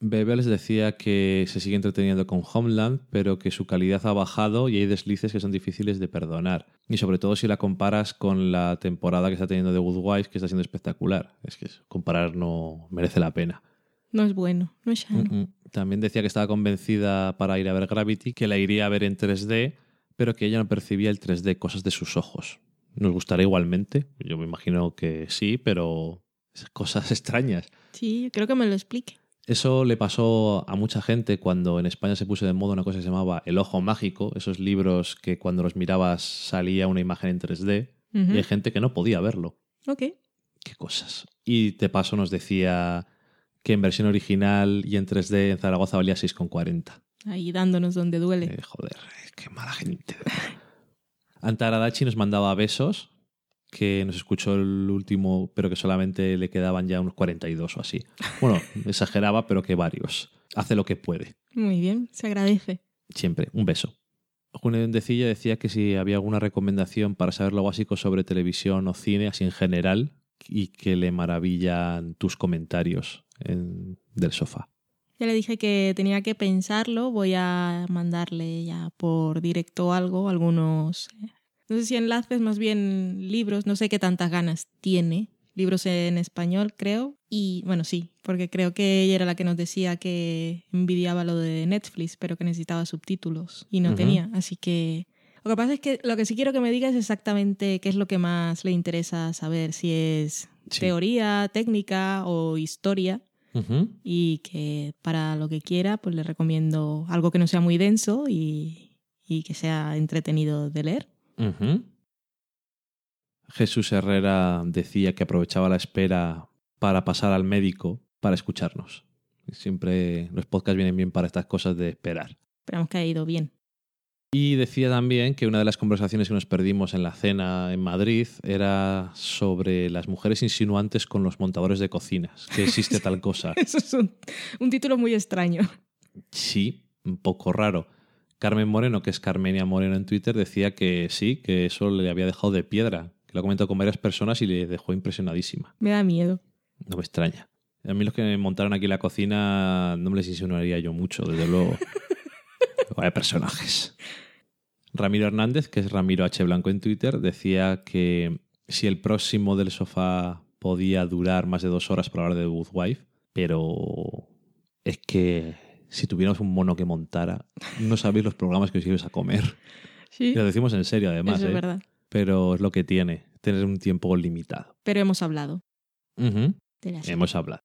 Bebels decía que se sigue entreteniendo con Homeland, pero que su calidad ha bajado y hay deslices que son difíciles de perdonar. Y sobre todo si la comparas con la temporada que está teniendo de Good Wife, que está siendo espectacular. Es que comparar no merece la pena. No es bueno. No es sano. Mm, mm. También decía que estaba convencida para ir a ver Gravity, que la iría a ver en 3D, pero que ella no percibía el 3D, cosas de sus ojos. Nos gustará igualmente. Yo me imagino que sí, pero cosas extrañas. Sí, creo que me lo explique. Eso le pasó a mucha gente cuando en España se puso de moda una cosa que se llamaba El Ojo Mágico, esos libros que cuando los mirabas salía una imagen en 3D Ujú. y hay gente que no podía verlo. Ok. Qué cosas. Y de paso nos decía que en versión original y en 3D en Zaragoza valía 6,40. Ahí dándonos donde duele. Eh, joder, qué mala gente. Antaradachi nos mandaba besos, que nos escuchó el último, pero que solamente le quedaban ya unos 42 o así. Bueno, exageraba, pero que varios. Hace lo que puede. Muy bien, se agradece. Siempre. Un beso. Junio Dendecilla decía que si había alguna recomendación para saber lo básico sobre televisión o cine, así en general, y que le maravillan tus comentarios en- del sofá. Ya le dije que tenía que pensarlo. Voy a mandarle ya por directo algo, algunos, eh, no sé si enlaces, más bien libros. No sé qué tantas ganas tiene. Libros en español, creo. Y bueno, sí, porque creo que ella era la que nos decía que envidiaba lo de Netflix, pero que necesitaba subtítulos y no tenía. Así que lo que pasa es que lo que sí quiero que me diga es exactamente qué es lo que más le interesa saber, si es Sí. teoría, técnica o historia y que para lo que quiera, pues le recomiendo algo que no sea muy denso y, y que sea entretenido de leer. Jesús Herrera decía que aprovechaba la espera para pasar al médico para escucharnos. Siempre los podcasts vienen bien para estas cosas de esperar. Esperamos que haya ido bien. Y decía también que una de las conversaciones que nos perdimos en la cena en Madrid era sobre las mujeres insinuantes con los montadores de cocinas, que existe tal cosa. Eso es un, un título muy extraño. Sí, un poco raro. Carmen Moreno, que es Carmenia Moreno en Twitter, decía que sí, que eso le había dejado de piedra, que lo ha comentado con varias personas y le dejó impresionadísima. Me da miedo. No me extraña. A mí los que me montaron aquí la cocina no me les insinuaría yo mucho, desde luego. Vaya personajes. Ramiro Hernández, que es Ramiro H. Blanco en Twitter, decía que si el próximo del sofá podía durar más de dos horas para hablar de Good Wife, pero es que si tuviéramos un mono que montara, no sabéis los programas que os ibais a comer. Sí, Y lo decimos en serio, además, eso es ¿eh? verdad. pero es lo que tiene, tener un tiempo limitado. Pero hemos hablado. Hemos hablado.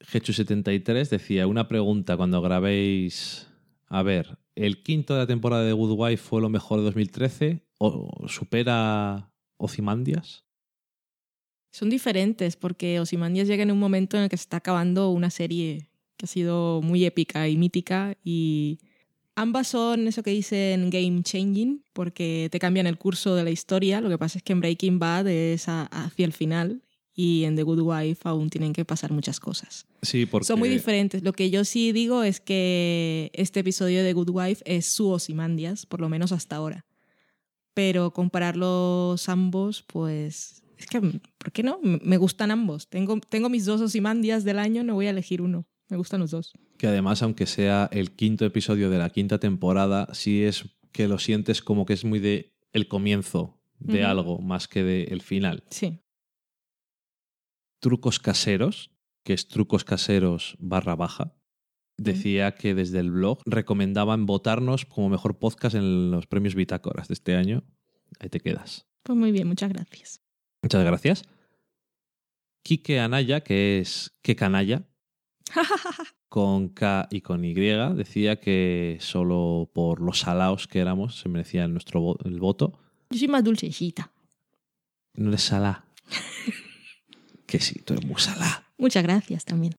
Gechu73 decía, una pregunta cuando grabéis... A ver, ¿el quinto de la temporada de Good Wife fue lo mejor de 2013? ¿O supera Ozymandias? Son diferentes porque Ozymandias llega en un momento en el que se está acabando una serie que ha sido muy épica y mítica y ambas son eso que dicen game changing porque te cambian el curso de la historia. Lo que pasa es que en Breaking Bad es a- hacia el final y en The Good Wife aún tienen que pasar muchas cosas. Sí, porque... Son muy diferentes. Lo que yo sí digo es que este episodio de Good Wife es su Ozymandias, por lo menos hasta ahora. Pero compararlos ambos, pues... Es que, ¿por qué no? Me gustan ambos. Tengo, tengo mis dos Ozymandias del año, no voy a elegir uno. Me gustan los dos. Que además, aunque sea el quinto episodio de la quinta temporada, sí es que lo sientes como que es muy de el comienzo de algo más que de el final. Sí. Trucos Caseros, que es trucos caseros barra baja, decía que desde el blog recomendaban votarnos como mejor podcast en los premios Bitácoras de este año. Ahí te quedas. Pues muy bien, muchas gracias. Muchas gracias. Quique Anaya, que es que canalla, con K y con Y, decía que solo por los salaos que éramos se merecía nuestro vo- el voto. Yo soy más dulcecita. No eres salá. que sí, tú eres muy salá. Muchas gracias también.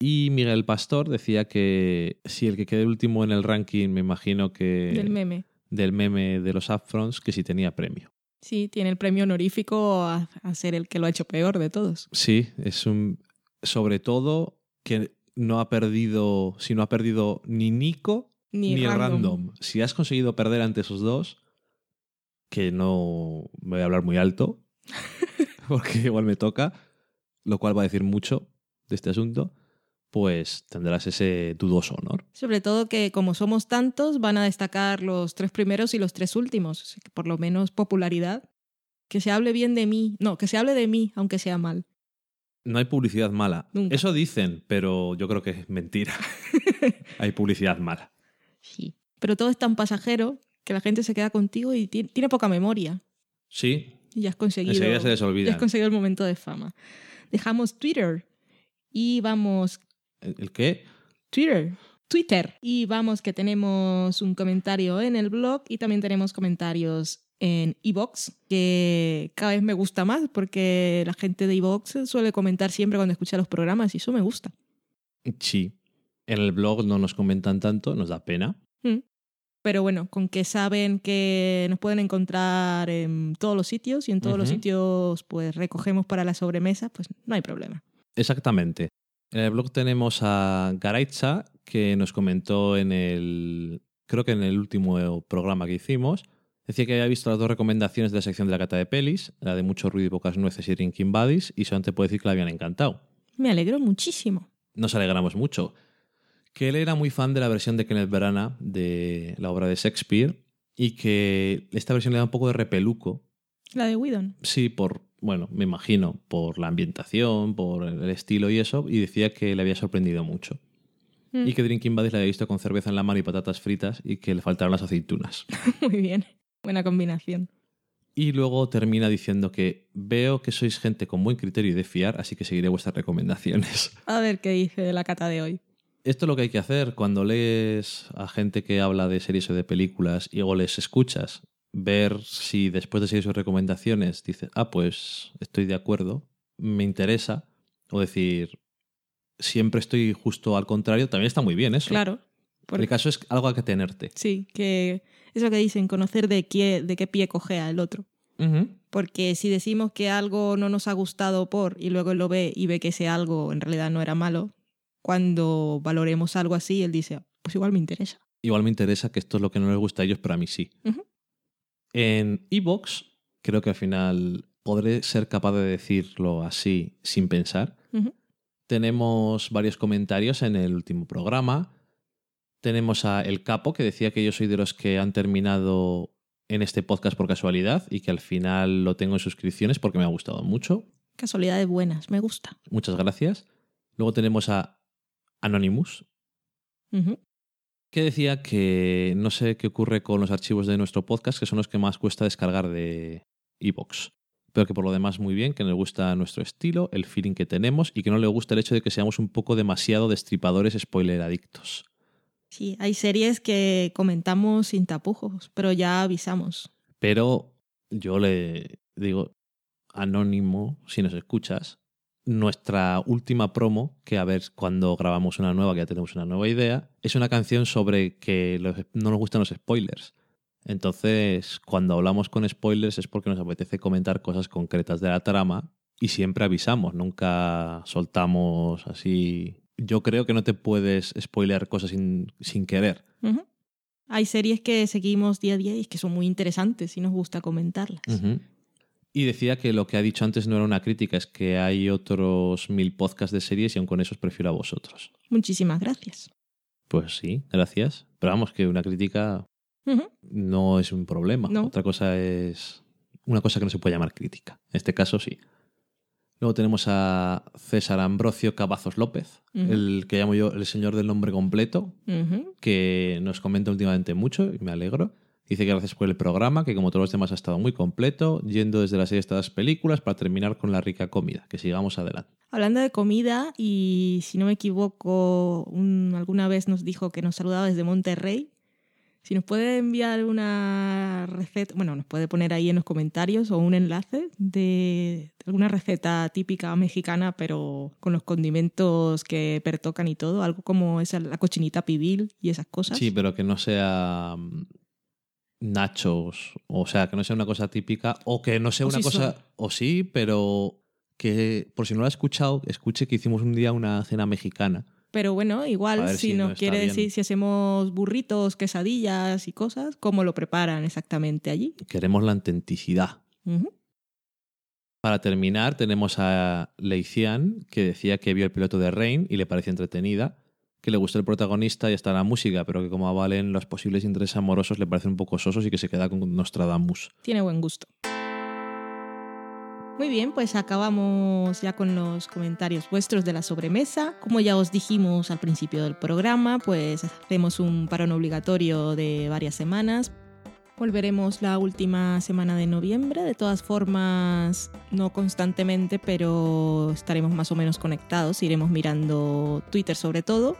Y Miguel Pastor decía que si el que quede último en el ranking, me imagino que Del meme. del meme de los upfronts, que si tenía premio. Sí, tiene el premio honorífico a, a ser el que lo ha hecho peor de todos. Sí, es un. Sobre todo que no ha perdido. Si no ha perdido ni Nico Ni, ni, random. random. Si has conseguido perder ante esos dos, que no voy a hablar muy alto, porque igual me toca, lo cual va a decir mucho de este asunto, pues tendrás ese dudoso honor. Sobre todo que como somos tantos, van a destacar los tres primeros y los tres últimos. Así que por lo menos popularidad. Que se hable bien de mí. No, que se hable de mí, aunque sea mal. No hay publicidad mala. Nunca. Eso dicen, pero yo creo que es mentira. hay publicidad mala. Sí. Pero todo es tan pasajero que la gente se queda contigo y ti- tiene poca memoria. Sí, Y ya has conseguido. enseguida se les ya olvida. has conseguido el momento de fama. Dejamos Twitter Y vamos, ¿El el qué? Twitter. Twitter. Y vamos que tenemos un comentario en el blog y también tenemos comentarios en iBox, que cada vez me gusta más porque la gente de iBox suele comentar siempre cuando escucha los programas y eso me gusta. Sí. En el blog no nos comentan tanto, nos da pena. Mm. Pero bueno, con que saben que nos pueden encontrar en todos los sitios y en todos los sitios pues recogemos para la sobremesa, pues no hay problema. Exactamente. En el blog tenemos a Garaitza, que nos comentó en el. Creo que en el último programa que hicimos. Decía que había visto las dos recomendaciones de la sección de la cata de pelis, la de mucho ruido y pocas nueces y Drinking Buddies, y solamente puedo decir que la habían encantado. Me alegro muchísimo. Nos alegramos mucho. Que él era muy fan de la versión de Kenneth Branagh de la obra de Shakespeare y que esta versión le da un poco de repeluco La de Whedon. Sí, por, bueno, me imagino, por la ambientación, por el estilo y eso, y decía que le había sorprendido mucho. Mm. Y que Drinking Buddies la había visto con cerveza en la mano y patatas fritas y que le faltaron las aceitunas. Muy bien. Buena combinación. Y luego termina diciendo que veo que sois gente con buen criterio y de fiar, así que seguiré vuestras recomendaciones. A ver qué dice la cata de hoy. Esto es lo que hay que hacer cuando lees a gente que habla de series o de películas y luego les escuchas. Ver si después de seguir sus recomendaciones dices, ah, pues estoy de acuerdo, me interesa. O decir, siempre estoy justo al contrario, también está muy bien eso. Claro. El Porque, caso es algo a que tenerte. sí, que eso que dicen, conocer de qué, de qué pie cojea el otro. Porque si decimos que algo no nos ha gustado por y luego él lo ve y ve que ese algo en realidad no era malo, cuando valoremos algo así, él dice, pues igual me interesa. Igual me interesa que esto es lo que no les gusta a ellos, pero a mí sí. En Evox, creo que al final podré ser capaz de decirlo así sin pensar. Tenemos varios comentarios en el último programa. Tenemos a El Capo, que decía que yo soy de los que han terminado en este podcast por casualidad y que al final lo tengo en suscripciones porque me ha gustado mucho. Casualidades buenas, me gusta. Muchas gracias. Luego tenemos a Anonymous, que decía que no sé qué ocurre con los archivos de nuestro podcast, que son los que más cuesta descargar de iVoox. Pero que por lo demás muy bien, que nos gusta nuestro estilo, el feeling que tenemos y que no le gusta el hecho de que seamos un poco demasiado destripadores spoiler adictos. Sí, hay series que comentamos sin tapujos, pero ya avisamos. Pero yo le digo, anónimo, si nos escuchas, nuestra última promo, que a ver cuando grabamos una nueva, que ya tenemos una nueva idea, es una canción sobre que no nos gustan los spoilers. Entonces, cuando hablamos con spoilers es porque nos apetece comentar cosas concretas de la trama y siempre avisamos, nunca soltamos así. Yo creo que no te puedes spoilear cosas sin, sin querer. Hay series que seguimos día a día y que son muy interesantes y nos gusta comentarlas. Y decía que lo que ha dicho antes no era una crítica, es que hay otros mil podcasts de series y aun con esos prefiero a vosotros. Muchísimas gracias. Pues sí, gracias. Pero vamos, que una crítica no es un problema. No. Otra cosa es una cosa que no se puede llamar crítica. En este caso sí. Luego tenemos a César Ambrosio Cavazos López, el que llamo yo el señor del nombre completo, que nos comenta últimamente mucho y me alegro. Dice que gracias por el programa, que como todos los demás ha estado muy completo, yendo desde las series hasta las películas para terminar con la rica comida. Que sigamos adelante. Hablando de comida, y si no me equivoco, un- alguna vez nos dijo que nos saludaba desde Monterrey. Si nos puede enviar una receta, bueno, nos puede poner ahí en los comentarios o un enlace de alguna receta típica mexicana, pero con los condimentos que pertocan y todo, algo como esa, la cochinita pibil y esas cosas. Sí, pero que no sea mm, nachos, o sea, que no sea una cosa típica, o que no sea O una sí cosa, son. o sí, pero que por si no lo ha escuchado, escuche que hicimos un día una cena mexicana. Pero bueno, igual si si no nos está quiere decir si hacemos burritos, quesadillas y cosas, cómo lo preparan exactamente allí. Queremos la autenticidad. Para terminar, tenemos a Leician, que decía que vio el piloto de Rain y le pareció entretenida, que le gustó el protagonista y hasta la música, pero que como avalen los posibles intereses amorosos le parecen un poco sosos y que se queda con Nostradamus. Tiene buen gusto. Muy bien, pues acabamos ya con los comentarios vuestros de la sobremesa. Como ya os dijimos al principio del programa, pues hacemos un parón obligatorio de varias semanas Volveremos la última semana de noviembre. De todas formas, no constantemente, pero estaremos más o menos conectados. Iremos mirando Twitter sobre todo.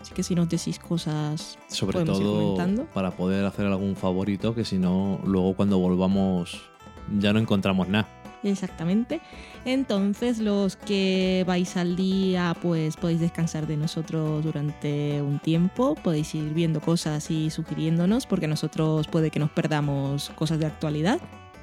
Así que si nos decís cosas, Sobre podemos ir todo comentando. para poder hacer algún favorito, que si no, luego cuando volvamos ya no encontramos nada. Exactamente. Entonces, los que vais al día, pues podéis descansar de nosotros durante un tiempo. Podéis ir viendo cosas y sugiriéndonos, porque nosotros puede que nos perdamos cosas de actualidad.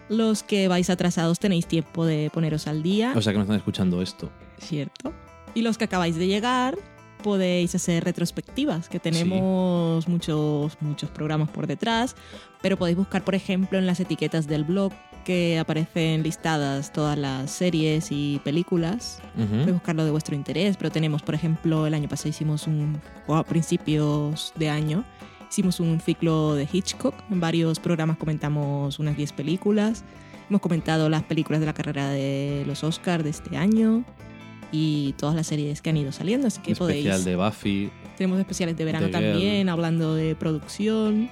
Los que vais atrasados tenéis tiempo de poneros al día. O sea que no están escuchando esto. ¿cierto? Y los que acabáis de llegar podéis hacer retrospectivas, que tenemos muchos, muchos programas por detrás, pero podéis buscar, por ejemplo, en las etiquetas del blog que aparecen listadas todas las series y películas. Ujú. Podéis buscarlo de vuestro interés, pero tenemos, por ejemplo, el año pasado hicimos un, o a principios de año, hicimos un ciclo de Hitchcock. En varios programas comentamos unas 10 películas. Hemos comentado las películas de la carrera de los Oscars de este año y todas las series que han ido saliendo, así que Un especial podéis... de Buffy. Tenemos especiales de verano Girl. también, hablando de producción.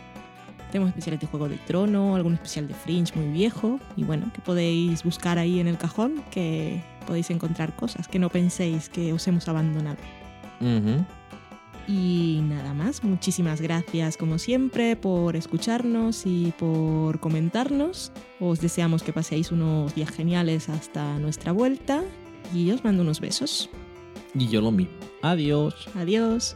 Tenemos especiales de Juego de Trono, algún especial de Fringe muy viejo. Y bueno, que podéis buscar ahí en el cajón, que podéis encontrar cosas que no penséis que os hemos abandonado. Ujú. Y nada más, muchísimas gracias como siempre por escucharnos y por comentarnos. Os deseamos que paséis unos días geniales hasta nuestra vuelta y os mando unos besos. Y yo lo mismo. Adiós. Adiós.